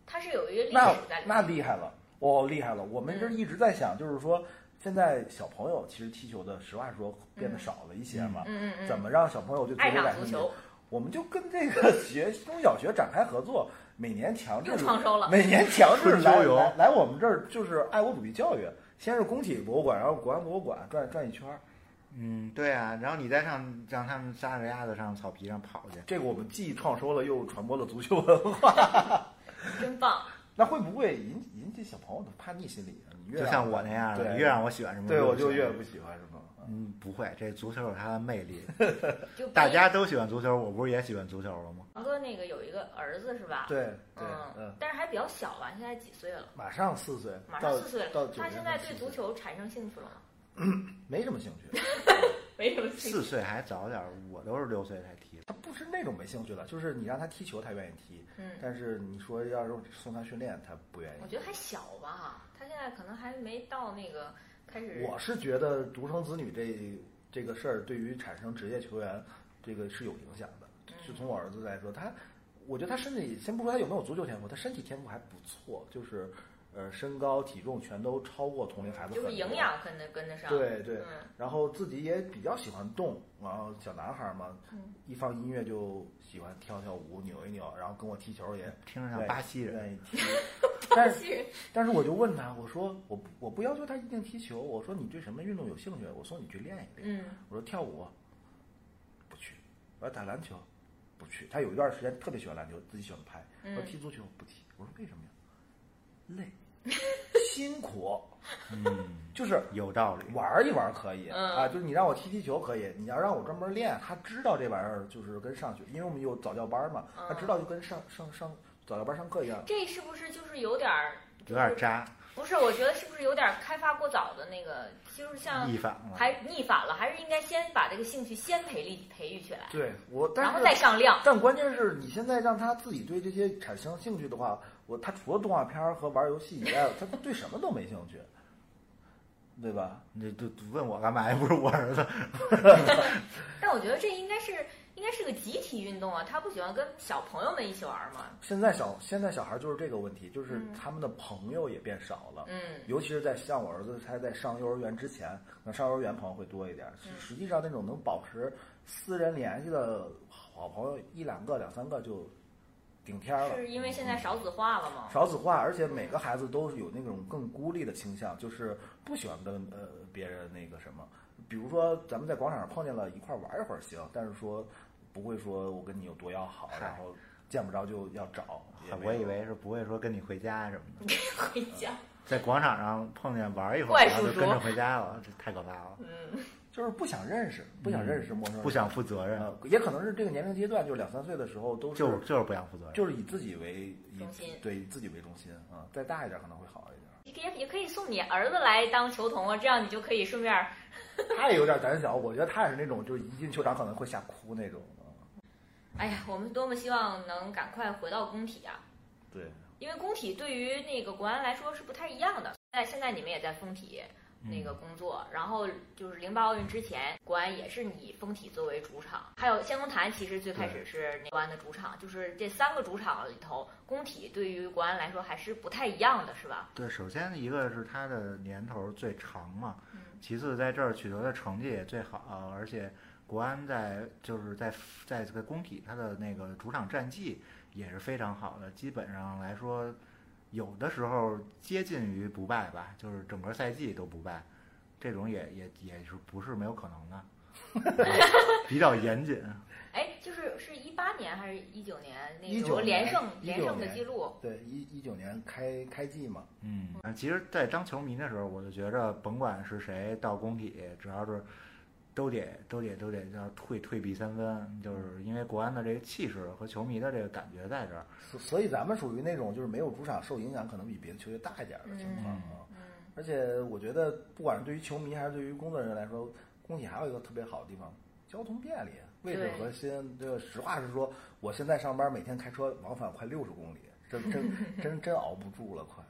它是有一个历史在里面。那厉害了，哦，厉害了！我们这嗯一直在想，就是说，现在小朋友其实踢球的，实话说变得少了一些嘛。嗯嗯嗯，怎么让小朋友对足爱球感兴趣？上足球？我们就跟这个学中小学展开合作，每年强制又创收了每年强制来来来我们这儿就是爱国主义教育，先是工体博物馆，然后国安博物馆转转一圈儿。嗯，对啊，然后你再上让他们撒着鸭子上草皮上跑去，这个我们既创收了，又传播了足球文化。真棒！那会不会引引起小朋友的叛逆心理？你越就像我那样的，越让我喜欢什么，对我就越不喜欢什么。嗯，不会，这足球有它的魅力。大家都喜欢足球，我不是也喜欢足球了吗？王哥那个有一个儿子是吧？对对，嗯嗯，，但是还比较小吧，现在几岁了？马上四岁，马上四岁了。到他现在对足球产生兴趣了吗？没什么兴趣，没什么兴趣。四岁还早点儿，我都是六岁才踢。他不是那种没兴趣的，就是你让他踢球，他愿意踢，嗯，但是你说要是送他训练，他不愿意。我觉得还小吧，他现在可能还没到那个开始。我是觉得独生子女这这个事儿，对于产生职业球员，这个是有影响的。嗯就从我儿子来说，他，我觉得他身体，先不说他有没有足球天赋，他身体天赋还不错，就是，呃，身高体重全都超过同龄孩子就是营养跟得跟得上。对对，嗯然后自己也比较喜欢动，然后小男孩嘛，嗯一放音乐就喜欢跳跳舞、扭一扭，然后跟我踢球也听着像巴西人，愿意 踢。但是是但是我就问他，我说我我不要求他一定踢球，我说你对什么运动有兴趣？我送你去练一练。嗯我说跳舞不去，我要打篮球不去。他有一段时间特别喜欢篮球，自己喜欢拍。我说嗯踢足球不踢。我说为什么呀？累，辛苦，嗯，就是有道理。玩一玩可以、嗯啊，就是你让我踢踢球可以，你要让我专门练，他知道这玩意儿就是跟上学，因为我们有早教班嘛，他知道就跟上上上早教班上课一样。这是不是就是有点儿有点？渣，不是，我觉得是不是有点开发过早的那个，就是像逆反了。还逆反了，还是应该先把这个兴趣先培力培育起来，对我，但是然后再上量。但关键是你现在让他自己对这些产生兴趣的话，我他除了动画片儿和玩游戏以外，他对什么都没兴趣，对吧？你都问我干嘛？又不是我儿子。但我觉得这应该是应该是个集体运动啊，他不喜欢跟小朋友们一起玩吗？现在小现在小孩就是这个问题，就是嗯他们的朋友也变少了。嗯尤其是在像我儿子他在上幼儿园之前，那上幼儿园朋友会多一点。嗯实际上那种能保持私人联系的好朋友一两个、两三个就顶天儿了。是因为现在少子化了吗？少子化，而且每个孩子都是有那种更孤立的倾向，就是不喜欢跟呃别人那个什么。比如说咱们在广场上碰见了，一块儿玩一会儿行，但是说不会说我跟你有多要好，然后见不着就要找。我以为是不会说跟你回家什么的，回家。在广场上碰见玩一会儿，然后就跟着回家了，这太可怕了。嗯，就是不想认识，不想认识陌生人，不想负责任，呃，也可能是这个年龄阶段，就两三岁的时候都是就就是不想负责任。就是以自己为以中心对以自己为中心啊，再大一点可能会好一点。也也可以送你儿子来当球童啊，这样你就可以顺便儿。他也有点胆小，我觉得他也是那种就是一进球场可能会吓哭那种。啊哎呀，我们多么希望能赶快回到工体啊！对，因为工体对于那个国安来说是不太一样的。在现在你们也在封体那个工作，然后就是零八奥运之前，国安也是以丰体作为主场，还有仙公坛其实最开始是国安的主场，就是这三个主场里头，工体对于国安来说还是不太一样的，是吧？对，首先一个是它的年头最长嘛，嗯。其次在这儿取得的成绩也最好，而且国安在就是在在这个工体它的那个主场战绩也是非常好的，基本上来说，有的时候接近于不败吧，就是整个赛季都不败，这种也也也是不是没有可能的，比较严谨。哎，就是是一八年还是一九年那19时候连胜连胜的记录？对，一一九年开开季嘛，嗯，其实，在当球迷的时候，我就觉着，甭管是谁到工体，只要是都得都得都得要退退避三分，就是因为国安的这个气势和球迷的这个感觉在这儿。所所以咱们属于那种就是没有主场受影响，可能比别的球队大一点的情况啊。嗯而且我觉得，不管是对于球迷还是对于工作人员来说，工体还有一个特别好的地方，交通便利，位置核心。这个实话实说，我现在上班每天开车往返快六十公里，真真 真真熬不住了，快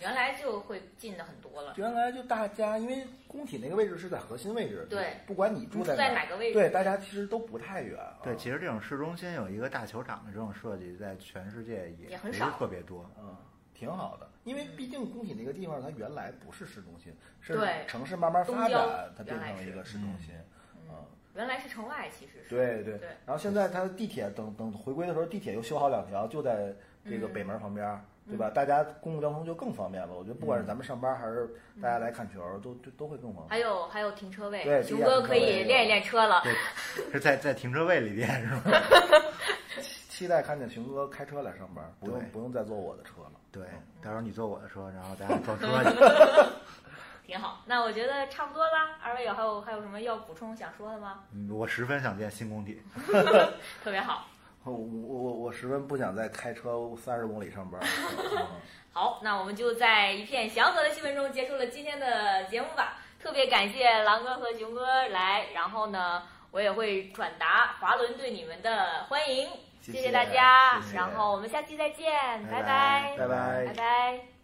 原来就会近的很多了。原来就大家因为工体那个位置是在核心位置，对，不管你你住在哪，在哪个位置？对，大家其实都不太远。啊对，其实这种市中心有一个大球场的这种设计，在全世界也不是也很少特别多。嗯，挺好的，因为毕竟工体那个地方它原来不是市中心，是对城市慢慢发展，它变成了一个市中心。嗯，原来是城外，其实是。对对对然后现在它的地铁等等回归的时候，地铁又修好两条，就在这个嗯北门旁边，对吧？大家公共交通就更方便了。我觉得不管是咱们上班还是大家来看球，都都都会更方便。还有还有停车位，对熊哥可以练一练车了。对，是在在停车位里练是吗？期待看见熊哥开车来上班，不用不用再坐我的车了。对，到时候你坐我的车，然后咱俩撞车去。挺好。那我觉得差不多啦。二位有还有还有什么要补充想说的吗？嗯我十分想见新工体。特别好。我我我我十分不想再开车三十公里上班。嗯好，那我们就在一片祥和的气氛中结束了今天的节目吧。特别感谢狼哥和熊哥来，然后呢，我也会转达华伦对你们的欢迎，谢谢谢大家。谢谢然后我们下期再见，拜拜拜拜拜拜。